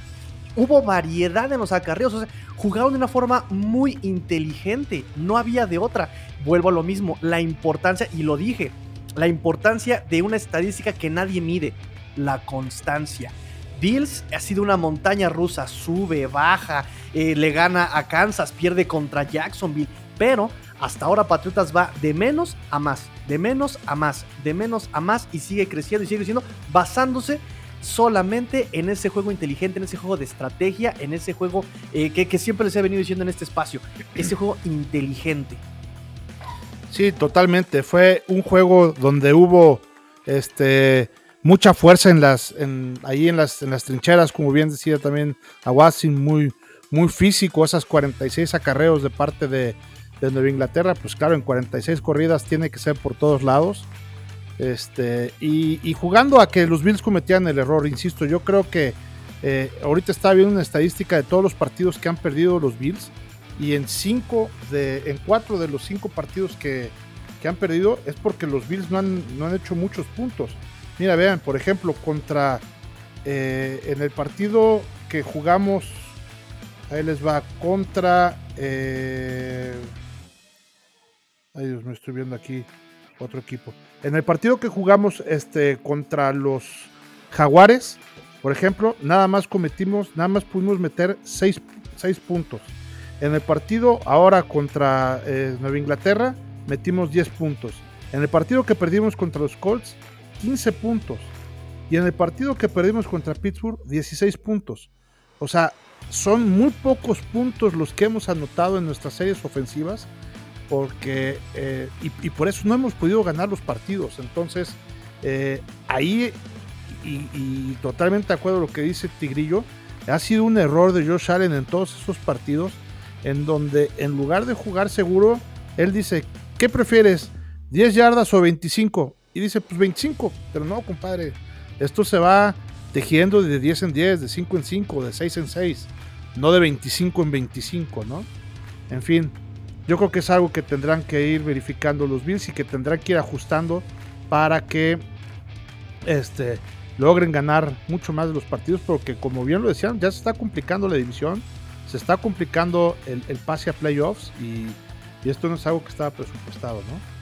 Hubo variedad en los acarreos, o sea, jugaron de una forma muy inteligente, no había de otra. Vuelvo a lo mismo, la importancia, y lo dije, la importancia de una estadística que nadie mide, la constancia. Bills ha sido una montaña rusa, sube, baja, eh, le gana a Kansas, pierde contra Jacksonville, pero hasta ahora Patriotas va de menos a más, de menos a más, de menos a más y sigue creciendo y sigue creciendo basándose solamente en ese juego inteligente, en ese juego de estrategia, en ese juego eh, que, siempre les he venido diciendo en este espacio, ese juego inteligente. Sí, totalmente. Fue un juego donde hubo este mucha fuerza en las, ahí en las, trincheras, como bien decía también Aguasin, muy, físico, esas 46 acarreos de parte de, de Nueva Inglaterra, pues claro, en 46 corridas tiene que ser por todos lados. Este, y, jugando a que los Bills cometían el error, insisto, yo creo que eh, ahorita está viendo una estadística de todos los partidos que han perdido los Bills y en cinco de, en cuatro de los cinco partidos que, que han perdido es porque los Bills no han, no han, hecho muchos puntos. Mira, vean, por ejemplo, contra eh, en el partido que jugamos, ahí les va, contra eh, ay Dios, me estoy viendo aquí otro equipo. En el partido que jugamos este, contra los Jaguares, por ejemplo, nada más cometimos, nada más pudimos meter 6 puntos. En el partido ahora contra eh, Nueva Inglaterra, metimos 10 puntos. En el partido que perdimos contra los Colts, 15 puntos. Y en el partido que perdimos contra Pittsburgh, 16 puntos. O sea, son muy pocos puntos los que hemos anotado en nuestras series ofensivas porque eh, y, por eso no hemos podido ganar los partidos. Entonces, eh, ahí, y, totalmente de acuerdo a lo que dice Tigrillo, ha sido un error de Josh Allen en todos esos partidos, en donde en lugar de jugar seguro, él dice, ¿qué prefieres? ¿10 yardas o 25? Y dice, pues 25, pero no, compadre, esto se va tejiendo de 10 en 10, de 5 en 5, de 6 en 6, no de 25 en 25, ¿no? En fin, yo creo que es algo que tendrán que ir verificando los Bills y que tendrán que ir ajustando para que este, logren ganar mucho más de los partidos, porque como bien lo decían, ya se está complicando la división, se está complicando el, pase a playoffs y, y esto no es algo que estaba presupuestado, ¿no?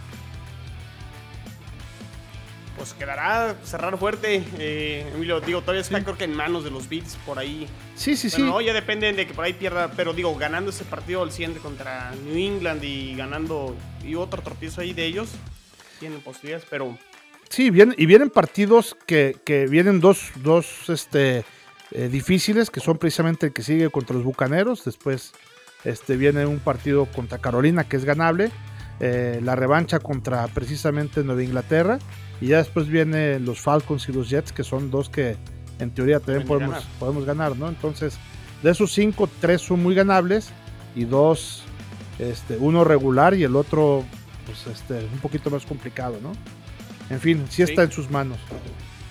Pues quedará cerrar fuerte. Eh, Emilio, digo, todavía está creo que en manos de los Beats por ahí. Sí, sí, sí. No, ya depende de que por ahí pierda, pero digo, ganando ese partido al siguiente contra New England y ganando y otro tropiezo ahí de ellos, tienen posibilidades, pero... Sí, bien, y vienen partidos que, que vienen dos, dos este, eh, difíciles, que son precisamente el que sigue contra los Bucaneros, después este, viene un partido contra Carolina que es ganable, eh, la revancha contra precisamente Nueva Inglaterra y ya después vienen los Falcons y los Jets, que son dos que en teoría también podemos ganar. podemos ganar, ¿no? Entonces, de esos cinco, tres son muy ganables y dos, este, uno regular y el otro, pues, este, un poquito más complicado, ¿no? En fin, sí está en sus manos.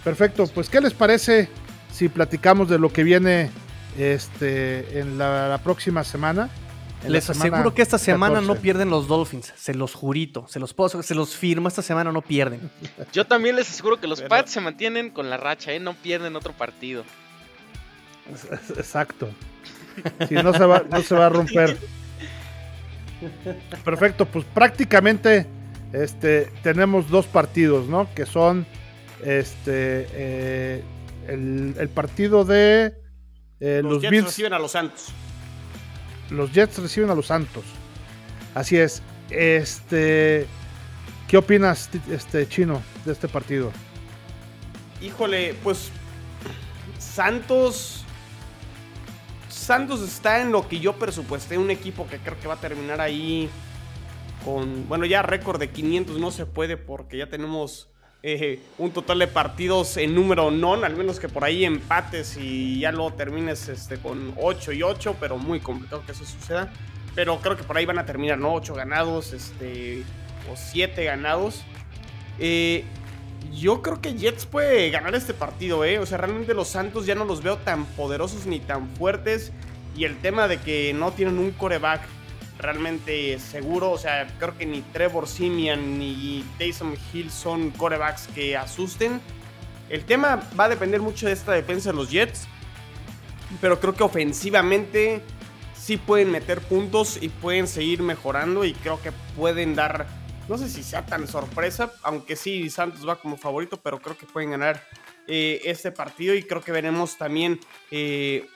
Perfecto, pues, ¿qué les parece si platicamos de lo que viene este, en la próxima semana? Les aseguro que esta semana no pierden los Dolphins, se los jurito, se los puedo, se los firmo, esta semana no pierden. Yo también les aseguro que los Pats se mantienen con la racha, ¿eh? no pierden otro partido. Exacto. Si no se va, no se va a romper. Perfecto, pues prácticamente este, tenemos dos partidos, ¿no? Que son este eh, el, partido de eh, los, los Bills reciben a los Santos los Jets reciben a los Santos. Así es. Este, ¿qué opinas, este chino, de este partido? Híjole, pues Santos Santos está en lo que yo presupuesté, un equipo que creo que va a terminar ahí con, bueno, ya récord de 500 no se puede porque ya tenemos eh, un total de partidos en número non, al menos que por ahí empates y ya luego termines este, con 8 y 8, pero muy complicado que eso suceda. Pero creo que por ahí van a terminar, ¿no? 8 ganados este, o 7 ganados. Eh, yo creo que Jets puede ganar este partido, ¿eh? O sea, realmente los Santos ya no los veo tan poderosos ni tan fuertes. Y el tema de que no tienen un coreback realmente seguro. O sea, creo que ni Trevor Simian ni Taysom Hill son corebacks que asusten. El tema va a depender mucho de esta defensa de los Jets. pero creo que ofensivamente sí pueden meter puntos y pueden seguir mejorando y creo que pueden dar, no sé si sea tan sorpresa, aunque sí Santos va como favorito, pero creo que pueden ganar eh, este partido y creo que veremos también eh,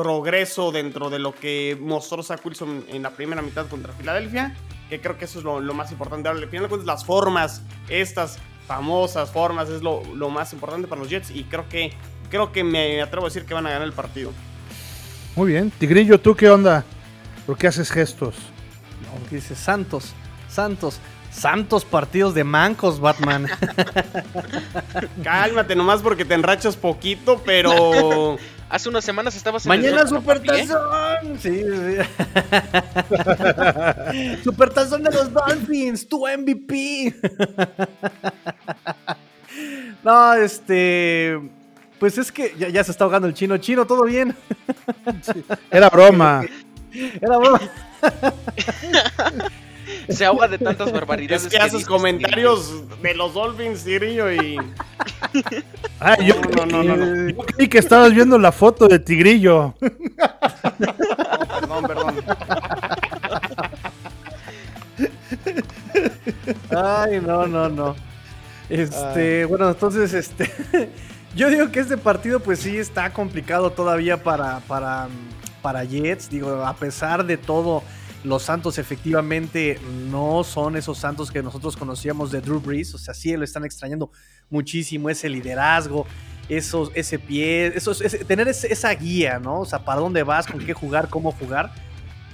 progreso dentro de lo que mostró Zach Wilson en la primera mitad contra Filadelfia, que creo que eso es lo, más importante. Ahora, al final de cuentas, las formas, estas famosas formas, es lo, lo más importante para los Jets y creo que, creo que me atrevo a decir que van a ganar el partido. Muy bien. Tigrillo, ¿tú qué onda? ¿Por qué haces gestos? No, dice Santos, Santos. Santos partidos de mancos, Batman. Cálmate nomás porque te enrachas poquito, pero. Hace unas semanas estabas en Mañana Supertazón. Sí, sí. Supertazón de los Dolphins, tu MVP. no, este. Pues es que ya, se está ahogando el chino. Chino, ¿todo bien? Era broma. Era broma. Se ahoga de tantas barbaridades. Es que, haces comentarios de los Dolphins, Tigrillo, y. Ah, yo, no, no, no, no, Yo creí que estabas viendo la foto de Tigrillo. perdón, perdón. Ay, no, no, no. Este, bueno, entonces, este. Yo digo que este partido, pues sí, está complicado todavía para, para, para Jets. Digo, a pesar de todo, los Santos efectivamente no son esos Santos que nosotros conocíamos de Drew Brees. O sea, sí lo están extrañando muchísimo ese liderazgo, esos, ese pie, esos, tener esa guía, ¿no? O sea, para dónde vas, con qué jugar, cómo jugar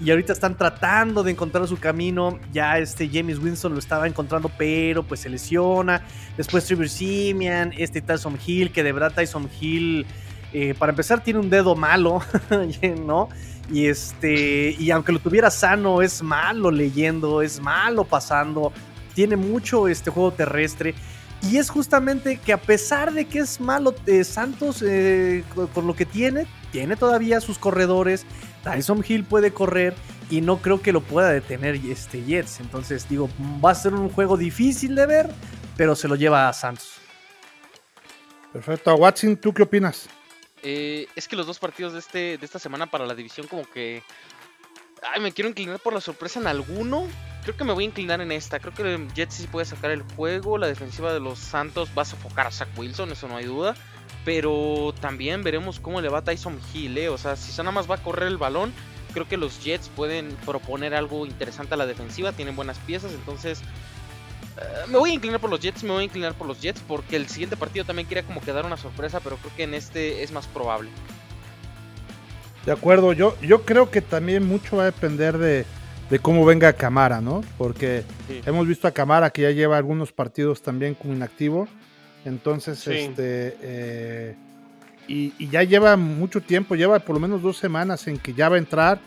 y ahorita están tratando de encontrar su camino. Ya este James Winston lo estaba encontrando, pero pues se lesiona. Después Trevor Simian, este Tyson Hill, que de verdad Tyson Hill, eh, para empezar, tiene un dedo malo, ¿no? Y este, y aunque lo tuviera sano, es malo leyendo, es malo pasando. Tiene mucho este juego terrestre. Y es justamente que a pesar de que es malo eh, Santos eh, con, lo que tiene, tiene todavía sus corredores. Tyson Hill puede correr y no creo que lo pueda detener este Jets. Entonces digo, va a ser un juego difícil de ver, pero se lo lleva a Santos. Perfecto. Watson, ¿tú qué opinas? Eh, es que los dos partidos de, este, de esta semana para la división como que... Ay, me quiero inclinar por la sorpresa en alguno. Creo que me voy a inclinar en esta. Creo que Jets sí puede sacar el juego. La defensiva de los Santos va a sofocar a Zach Wilson, eso no hay duda. Pero también veremos cómo le va a Tyson Hill. ¿eh? O sea, si nada más va a correr el balón, creo que los Jets pueden proponer algo interesante a la defensiva. Tienen buenas piezas, entonces eh, me voy a inclinar por los Jets, me voy a inclinar por los Jets porque el siguiente partido también quiere como quedar una sorpresa, pero creo que en este es más probable. De acuerdo, yo, yo creo que también mucho va a depender de, de cómo venga Camara, ¿no? Porque hemos visto a Camara que ya lleva algunos partidos también como inactivo. Entonces, este. Eh, y, ya lleva mucho tiempo, lleva por lo menos dos semanas en que ya va a entrar.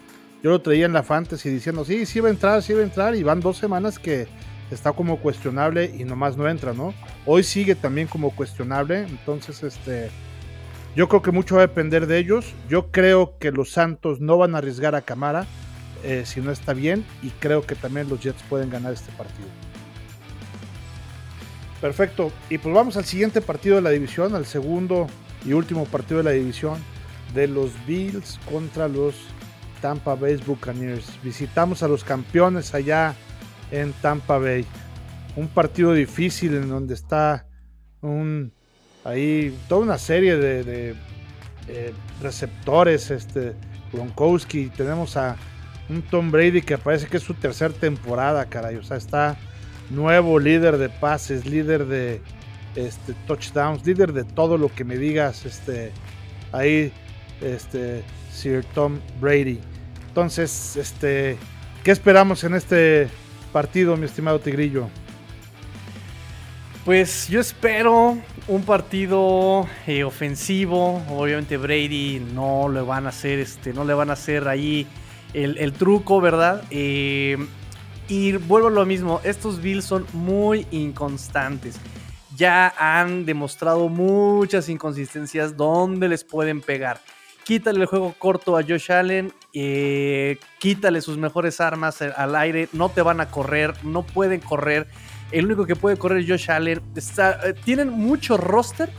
Yo lo traía en la fantasy diciendo, sí, sí va a entrar, sí va a entrar. Y van dos semanas que está como cuestionable y nomás no entra, ¿no? Hoy sigue también como cuestionable. Entonces, este. Yo creo que mucho va a depender de ellos. Yo creo que los Santos no van a arriesgar a Camara eh, si no está bien. Y creo que también los Jets pueden ganar este partido. Perfecto. Y pues vamos al siguiente partido de la división, al segundo y último partido de la división de los Bills contra los Tampa Bay Buccaneers. Visitamos a los campeones allá en Tampa Bay. Un partido difícil en donde está un ahí toda una serie de, eh, receptores. Este Gronkowski, tenemos a un Tom Brady que parece que es su tercera temporada, caray. O sea, está nuevo líder de pases, líder de este, touchdowns, líder de todo lo que me digas, este, ahí, este, Sir Tom Brady. Entonces, este, ¿qué esperamos en este partido, mi estimado Tigrillo? Pues yo espero un partido eh, ofensivo. Obviamente Brady no le van a hacer, este, no le van a hacer ahí el, truco, ¿verdad? Eh, y vuelvo a lo mismo, estos Bills son muy inconstantes. Ya han demostrado muchas inconsistencias donde les pueden pegar. Quítale el juego corto a Josh Allen, eh, quítale sus mejores armas al aire, no te van a correr, no pueden correr. El único que puede correr es Josh Allen. Eh, tienen mucho roster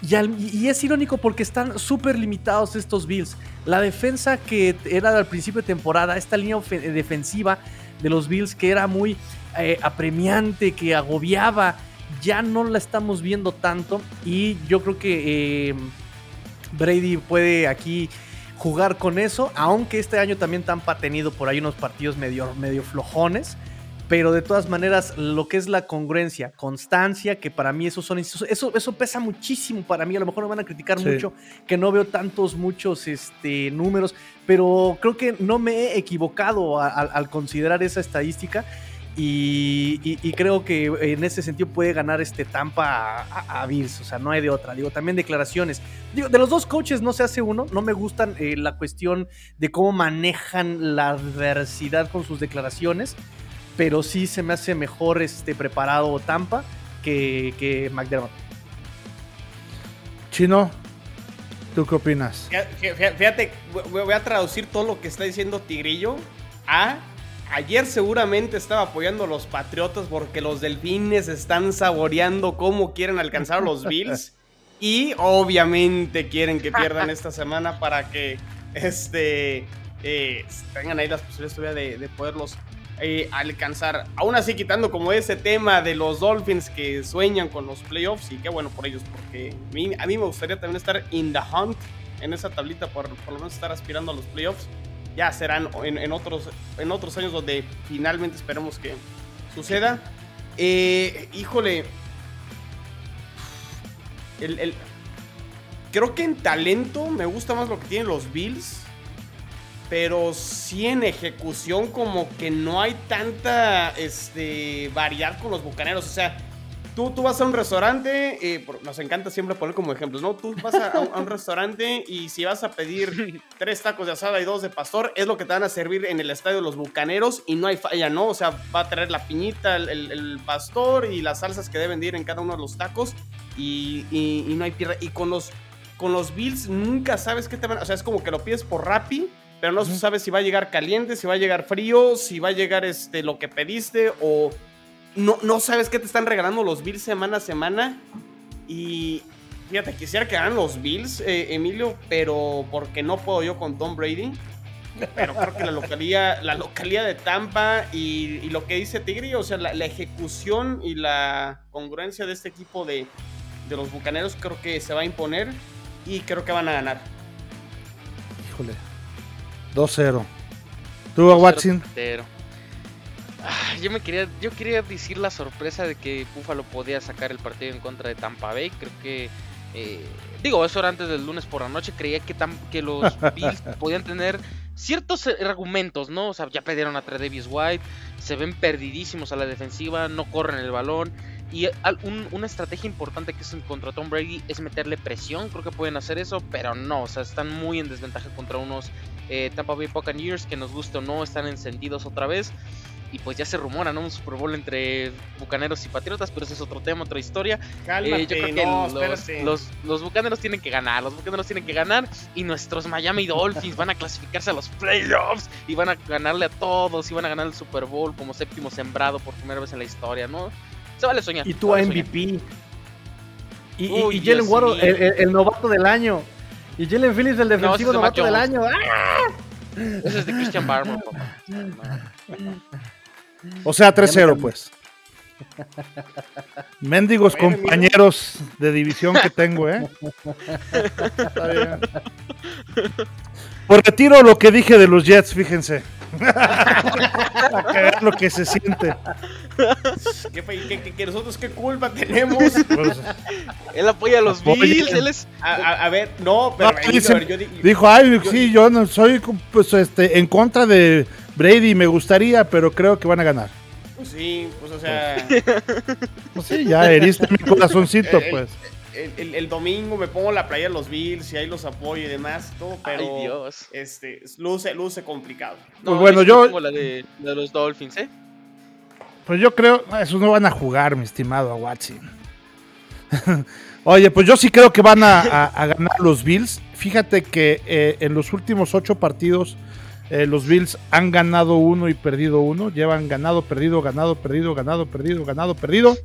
Y, es irónico porque están súper limitados estos Bills. La defensa que era al principio de temporada, esta línea defensiva de los Bills que era muy eh, apremiante, que agobiaba, ya no la estamos viendo tanto. Y yo creo que eh, Brady puede aquí jugar con eso, aunque este año también Tampa ha tenido por ahí unos partidos medio, medio flojones. Pero de todas maneras, lo que es la congruencia, constancia, que para mí eso son eso, eso pesa muchísimo para mí. A lo mejor me van a criticar mucho que no veo tantos, muchos este, números, pero creo que no me he equivocado al considerar esa estadística. Y, creo que en ese sentido puede ganar este Tampa a, Bills, o sea, no hay de otra. Digo, también declaraciones. Digo, de los dos coaches no se hace uno, no me gustan eh, la cuestión de cómo manejan la adversidad con sus declaraciones, pero sí se me hace mejor este preparado Tampa que, que McDermott. Chino, ¿tú qué opinas? Fíjate, voy a traducir todo lo que está diciendo Tigrillo a Ayer seguramente estaba apoyando a los Patriotas porque los Delfines están saboreando cómo quieren alcanzar a los Bills. y obviamente quieren que pierdan esta semana para que este, eh, tengan ahí las posibilidades de, poderlos eh, alcanzar. Aún así, quitando como ese tema de los Dolphins que sueñan con los playoffs. Y qué bueno por ellos, porque a mí, me gustaría también estar in the hunt en esa tablita, por, por lo menos estar aspirando a los playoffs ya serán en, otros, en otros años donde finalmente esperemos que suceda. Eh, híjole, el, creo que en talento me gusta más lo que tienen los Bills. Pero sí en ejecución como que no hay tanta este, variedad con los Bucaneros. O sea, Tú, tú, vas a un restaurante, eh, nos encanta siempre poner como ejemplos, ¿no? Tú vas a, un restaurante y si vas a pedir tres tacos de asada y dos de pastor, es lo que te van a servir en el estadio de los bucaneros y no hay falla, ¿no? O sea, va a traer la piñita, el, pastor y las salsas que deben de ir en cada uno de los tacos y, y, no hay piedra. Y con los, con los Bills nunca sabes qué te van a... O sea, es como que lo pides por Rappi, pero no sabes si va a llegar caliente, si va a llegar frío, si va a llegar este, lo que pediste o no, sabes qué te están regalando los Bills semana a semana. Y fíjate, quisiera que hagan los Bills, eh, Emilio, pero porque no puedo yo con Tom Brady. Pero creo que la localidad, la localidad de Tampa y, lo que dice Tigre, o sea, la, ejecución y la congruencia de este equipo de, de los bucaneros creo que se va a imponer y creo que van a ganar. Híjole. 2-0. ¿Tú, Watson? Ah, yo me quería, yo quería decir la sorpresa de que Buffalo podía sacar el partido en contra de Tampa Bay. Creo que eh, digo, eso era antes del lunes por la noche. Creía que, que los Bills podían tener ciertos argumentos, ¿no? O sea, ya perdieron a Davis White, se ven perdidísimos a la defensiva, no corren el balón. Y una estrategia importante que es contra Tom Brady es meterle presión. Creo que pueden hacer eso, pero no. O sea, están muy en desventaja contra unos eh, Tampa Bay Buccaneers que nos gusta o no, están encendidos otra vez y pues ya se rumora, ¿no? Un Super Bowl entre Bucaneros y Patriotas, pero ese es otro tema, otra historia. Cálmate, yo creo que los, los, Bucaneros tienen que ganar, los Bucaneros tienen que ganar y nuestros Miami Dolphins van a clasificarse a los playoffs y van a ganarle a todos y van a ganar el Super Bowl como séptimo sembrado por primera vez en la historia, ¿no? Se vale soñar. Y tú a MVP. Y, y, Jalen Ward, el, novato del año. Y Jalen Phillips, el defensivo novato del año. ¡Ah! Ese es de Christian Barber, papá. O sea, 3-0, pues. Mendigos compañeros de división que tengo, ¿eh? Está bien. Pues retiro lo que dije de los Jets, fíjense. Para que vean lo que se siente. ¿Qué, nosotros qué culpa tenemos? Pues, él apoya a los Bills. Él es... a, ver, no, pero dijo, ay, sí, yo no soy pues, este, en contra de Brady, me gustaría, pero creo que van a ganar. Pues sí, pues o sea. pues sí, ya heriste mi corazoncito, pues. El, domingo me pongo la playa de los Bills y ahí los apoyo y demás, todo, pero. Ay, Dios. Este, luce, luce complicado. pues bueno, yo. la de, los Dolphins, ¿eh? Pues yo creo, esos no van a jugar, mi estimado a Watson. Oye, pues yo sí creo que van a, ganar los Bills. Fíjate que eh, en los últimos ocho partidos eh, los Bills han ganado uno y perdido uno. Llevan ganado, perdido, ganado, perdido, ganado, perdido, ganado, perdido.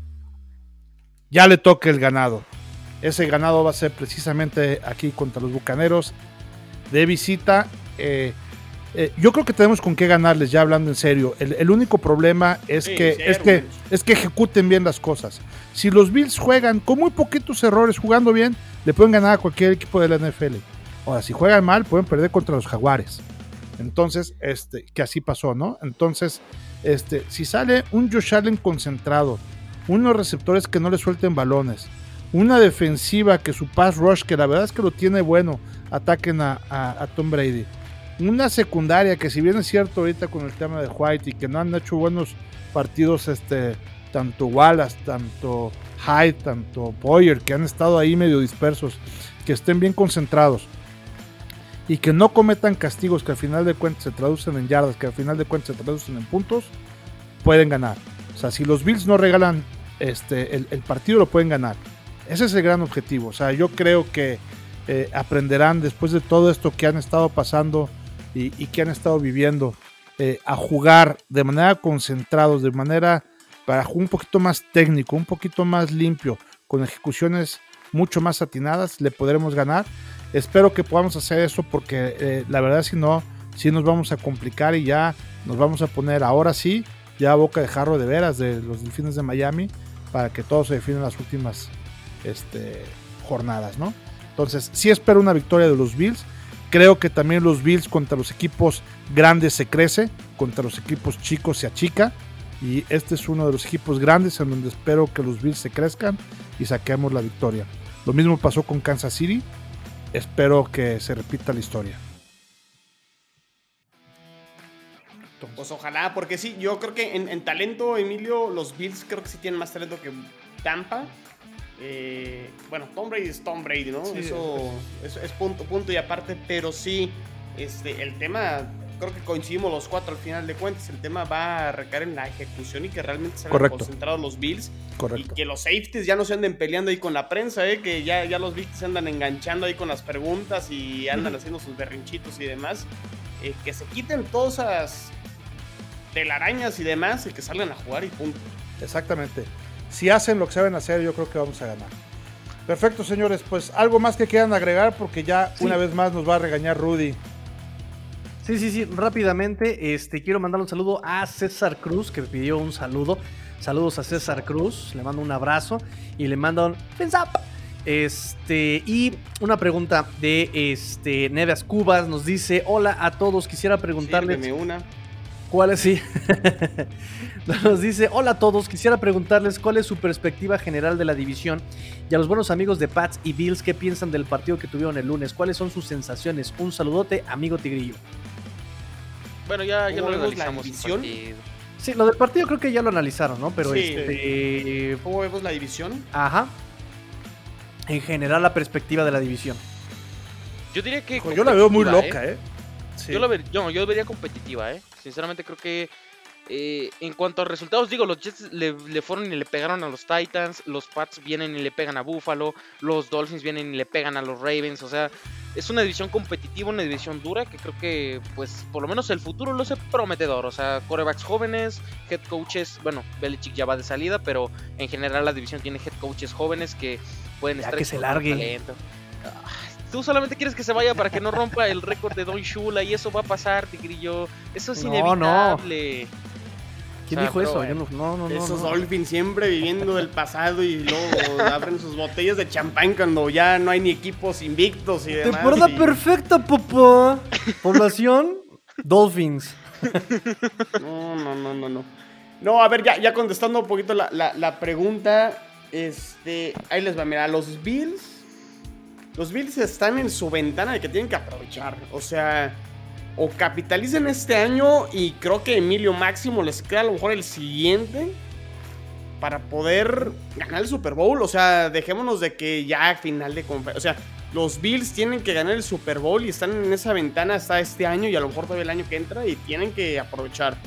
Ya le toca el ganado. Ese ganado va a ser precisamente aquí contra los Bucaneros de visita. Eh, eh, yo creo que tenemos con qué ganarles, ya hablando en serio. El, único problema es, que, es, que, es que ejecuten bien las cosas. Si los Bills juegan con muy poquitos errores, jugando bien, le pueden ganar a cualquier equipo de la NFL. Ahora, si juegan mal, pueden perder contra los Jaguares. Entonces, este, que así pasó, ¿no? Entonces, este, si sale un Josh Allen concentrado, unos receptores que no le suelten balones, una defensiva que su pass rush, que la verdad es que lo tiene bueno, ataquen a, Tom Brady. Una secundaria que si bien es cierto ahorita con el tema de White y que no han hecho buenos partidos, este, tanto Wallace, tanto Hyde, tanto Boyer, que han estado ahí medio dispersos, que estén bien concentrados y que no cometan castigos que al final de cuentas se traducen en yardas, que al final de cuentas se traducen en puntos, pueden ganar. O sea, si los Bills no regalan este, el, partido, lo pueden ganar. Ese es el gran objetivo. O sea, yo creo que eh, aprenderán después de todo esto que han estado pasando y, que han estado viviendo eh, a jugar de manera concentrados, de manera para un poquito más técnico, un poquito más limpio, con ejecuciones mucho más atinadas, le podremos ganar. Espero que podamos hacer eso porque eh, la verdad si no, si nos vamos a complicar y ya nos vamos a poner ahora sí, ya a boca de jarro de veras de los delfines de Miami para que todo se defina en las últimas este, jornadas, ¿no? Entonces, sí espero una victoria de los Bills. Creo que también los Bills contra los equipos grandes se crece, contra los equipos chicos se achica. Y este es uno de los equipos grandes en donde espero que los Bills se crezcan y saquemos la victoria. Lo mismo pasó con Kansas City espero que se repita la historia. Pues ojalá, porque sí, yo creo que en, talento, Emilio, los Bills creo que sí tienen más talento que Tampa. Eh, bueno, Tom Brady es Tom Brady, ¿no? eso, es punto, punto y aparte, pero sí, este, el tema creo que coincidimos los cuatro al final de cuentas. El tema va a recaer en la ejecución y que realmente se hayan concentrados los Bills. Correcto. Y que los safeties ya no se anden peleando ahí con la prensa, ¿eh? que ya, ya los Bills se andan enganchando ahí con las preguntas y andan haciendo sus berrinchitos y demás. Eh, que se quiten todas esas telarañas y demás y que salgan a jugar y punto. Exactamente. Si hacen lo que saben hacer, yo creo que vamos a ganar. Perfecto, señores. Pues algo más que quieran agregar porque ya una vez más nos va a regañar Rudy. Sí, sí, sí, rápidamente, este, quiero mandar un saludo a César Cruz, que pidió un saludo. Saludos a César Cruz, le mando un abrazo y le mando un Este, y una pregunta de este Neves Cubas nos dice: Hola a todos, quisiera preguntarles. una. ¿Cuál es? Sí. nos dice: Hola a todos, quisiera preguntarles cuál es su perspectiva general de la división y a los buenos amigos de Pats y Bills, ¿qué piensan del partido que tuvieron el lunes? ¿Cuáles son sus sensaciones? Un saludote, amigo Tigrillo. Bueno, ya, ya lo analizamos. Sí, lo del partido creo que ya lo analizaron, ¿no? Pero este. ¿Cómo vemos la división? Ajá. En general, la perspectiva de la división. Yo diría que. yo la veo muy loca, ¿eh? ¿eh? Yo, la ver, yo, yo vería competitiva, ¿eh? Sinceramente creo que eh, en cuanto a resultados, digo, los Jets le, fueron y le pegaron a los Titans, los Pats vienen y le pegan a Buffalo, los Dolphins vienen y le pegan a los Ravens, o sea, es una división competitiva, una división dura que creo que, pues, por lo menos el futuro lo sé prometedor, o sea, corebacks jóvenes, head coaches, bueno, Belichick ya va de salida, pero en general la división tiene head coaches jóvenes que pueden estar... que se largue. Tú solamente quieres que se vaya para que no rompa el récord de Don Shula y eso va a pasar, Tigrillo. Eso es inevitable. No. ¿Quién dijo eso? no, no, no, Esos Dolphins siempre viviendo del pasado y luego abren sus botellas de champán cuando ya no hay ni equipos invictos y demás. Temporada perfecta, papá. Población, Dolphins. No, no, no, no, no. No, a ver, ya, ya contestando un poquito la, la pregunta. Este, ahí les va, mira, los Bills. Los Bills están en su ventana de que tienen que aprovechar. O sea, o capitalicen este año y creo que Emilio Máximo les queda a lo mejor el siguiente para poder ganar el Super Bowl. O sea, dejémonos de que ya final de conferencia. O sea, los Bills tienen que ganar el Super Bowl y están en esa ventana hasta este año y a lo mejor todavía el año que entra y tienen que aprovechar.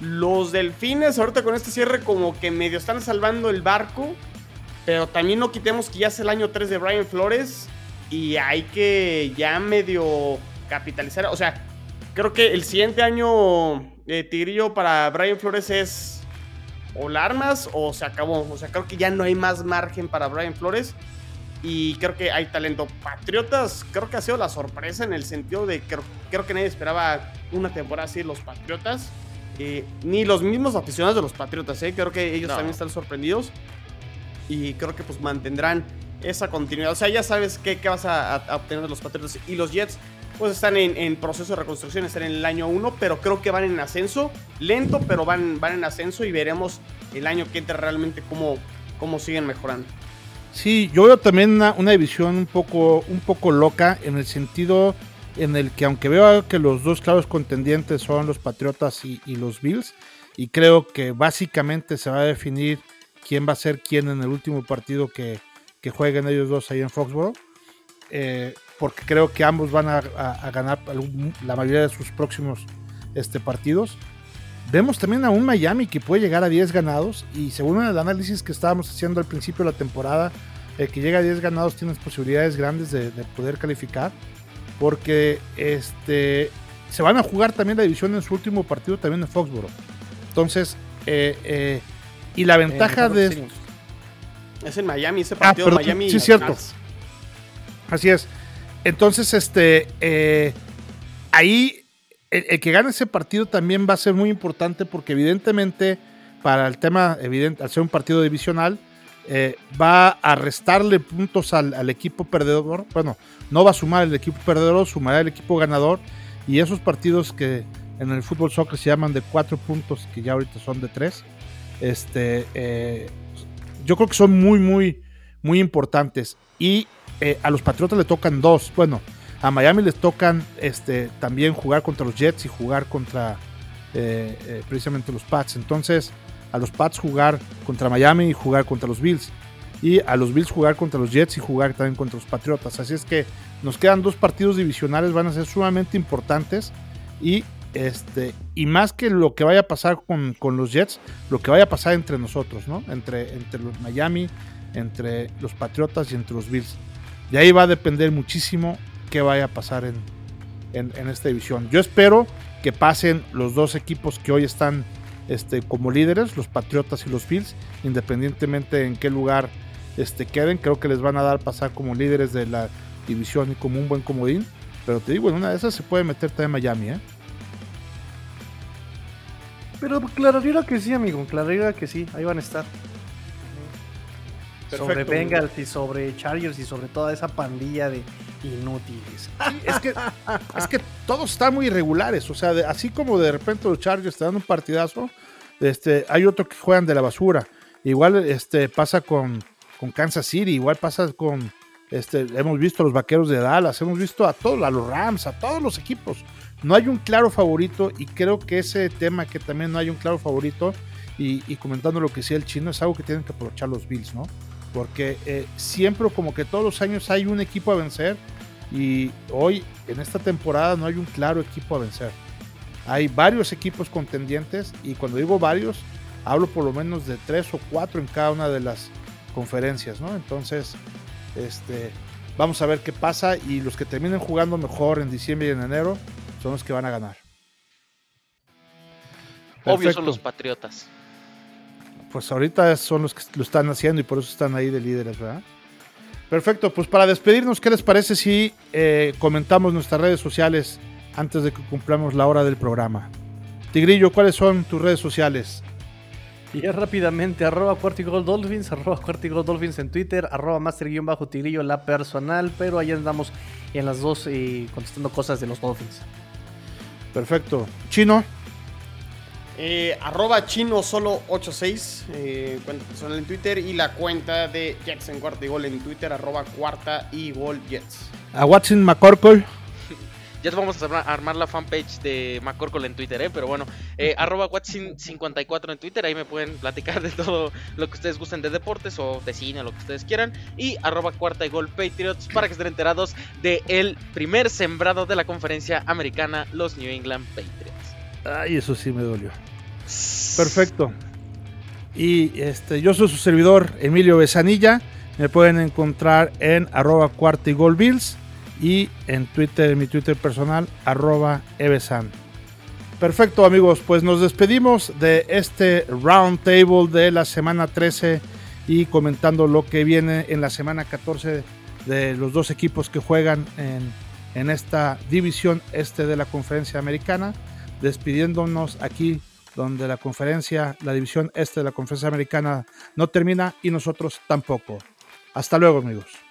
Los Delfines ahorita con este cierre como que medio están salvando el barco, pero también no quitemos que ya es el año 3 de Brian Flores y hay que ya medio capitalizar. O sea, creo que el siguiente año de Tigrillo para Brian Flores es o la armas o se acabó. O sea, creo que ya no hay más margen para Brian Flores. y creo que hay talento. Patriotas, creo que ha sido la sorpresa en el sentido de que creo que nadie esperaba una temporada así de los Patriotas. Eh, ni los mismos aficionados de los Patriotas, ¿eh? creo que ellos No. también están sorprendidos y creo que pues mantendrán esa continuidad. O sea, ya sabes qué, qué vas a, a obtener de los Patriotas y los Jets. Pues están en, proceso de reconstrucción, están en el año 1, pero creo que van en ascenso, lento, pero van, van en ascenso y veremos el año que entra realmente cómo, cómo siguen mejorando. Sí, yo veo también una, una división un poco, un poco loca en el sentido en el que aunque veo que los dos claros contendientes son los Patriotas y, y los Bills, y creo que básicamente se va a definir quién va a ser quién en el último partido que, que jueguen ellos dos ahí en Foxborough, eh, porque creo que ambos van a, a- a ganar algún- la mayoría de sus próximos este, partidos. Vemos también a un Miami que puede llegar a 10 ganados y según el análisis que estábamos haciendo al principio de la temporada, el que llega a 10 ganados tiene posibilidades grandes de, de poder calificar porque este, se van a jugar también la división en su último partido también en Foxborough. Entonces, eh, eh, y la ventaja Eh, de... Es en Miami, ese partido perdón, Miami. sí, y cierto. Así es. Entonces, este, eh, ahí el, que gane ese partido también va a ser muy importante porque evidentemente para el tema, evidente, al ser un partido divisional, eh, va a restarle puntos al, al equipo perdedor. Bueno, no va a sumar el equipo perdedor, sumará el equipo ganador. Y esos partidos que en el fútbol soccer se llaman de cuatro puntos, que ya ahorita son de tres, este, eh, yo creo que son muy, muy, muy importantes. Y eh, a los Patriotas le tocan dos. Bueno, a Miami les tocan este, también jugar contra los Jets y jugar contra eh, eh, precisamente los Pats. Entonces, a los Pats jugar contra Miami y jugar contra los Bills. Y a los Bills jugar contra los Jets y jugar también contra los Patriotas. Así es que nos quedan dos partidos divisionales, van a ser sumamente importantes. Y este y más que lo que vaya a pasar con, con los Jets, lo que vaya a pasar entre nosotros, ¿no? Entre, entre los Miami, entre los Patriotas y entre los Bills. De ahí va a depender muchísimo qué vaya a pasar en, en, esta división. Yo espero que pasen los dos equipos que hoy están este, como líderes, los Patriotas y los Bills, independientemente en qué lugar este, queden, creo que les van a dar pasar como líderes de la división y como un buen comodín. Pero te digo, en una de esas se puede meter también Miami, ¿eh? Pero clararía que sí, amigo. Clararía que sí. Ahí van a estar. Sobre. Bengals y sobre Chargers y sobre toda esa pandilla de inútiles. es que, es que todos están muy irregulares. O sea, de- así como de repente los Chargers te dan un partidazo, este, hay otro que juegan de la basura. Igual este, pasa con, con Kansas City, igual pasa con. Este, hemos visto a los vaqueros de Dallas, hemos visto a todos, a los Rams, a todos los equipos. No hay un claro favorito y creo que ese tema que también no hay un claro favorito y, y comentando lo que decía el chino es algo que tienen que aprovechar los Bills, ¿no? Porque eh, siempre como que todos los años hay un equipo a vencer y hoy en esta temporada no hay un claro equipo a vencer. Hay varios equipos contendientes y cuando digo varios, hablo por lo menos de tres o cuatro en cada una de las conferencias, ¿no? Entonces, este, vamos a ver qué pasa y los que terminen jugando mejor en diciembre y en enero son los que van a ganar. Obvio Perfecto. son los Patriotas. Pues ahorita son los que lo están haciendo y por eso están ahí de líderes, ¿verdad? Perfecto, pues para despedirnos, ¿qué les parece si eh, comentamos nuestras redes sociales antes de que cumplamos la hora del programa? Tigrillo, ¿cuáles son tus redes sociales? Y ya rápidamente, arroba Dolphins, arroba Dolphins en Twitter, arroba Master-Tigrillo la personal, pero ahí andamos en las dos eh, contestando cosas de los Dolphins. Perfecto. Chino, Eh, arroba chino solo 86, eh, cuenta personal en Twitter y la cuenta de Jets en cuarta y gol en Twitter, arroba cuarta y gol Jets. a Watson McCorkle, Ya te vamos a armar- armar la fanpage de McCorkle en Twitter, ¿eh? Pero bueno, eh, arroba Watson54 en Twitter, ahí me pueden platicar de todo lo que ustedes gusten de deportes o de cine, lo que ustedes quieran. Y arroba cuarta y gol Patriots para que estén enterados del el primer sembrado de la conferencia americana, los New England Patriots. Ay, eso sí me dolió. Perfecto. Y este, yo soy su servidor, Emilio Besanilla. Me pueden encontrar en arroba cuarta y gol Bills y en Twitter, en mi Twitter personal, arroba evesan. Perfecto amigos, pues nos despedimos de este round table de la semana 13 y comentando lo que viene en la semana 14 de los dos equipos que juegan en, en esta división este de la conferencia americana, despidiéndonos aquí donde la conferencia, la división este de la conferencia americana no termina y nosotros tampoco. Hasta luego amigos.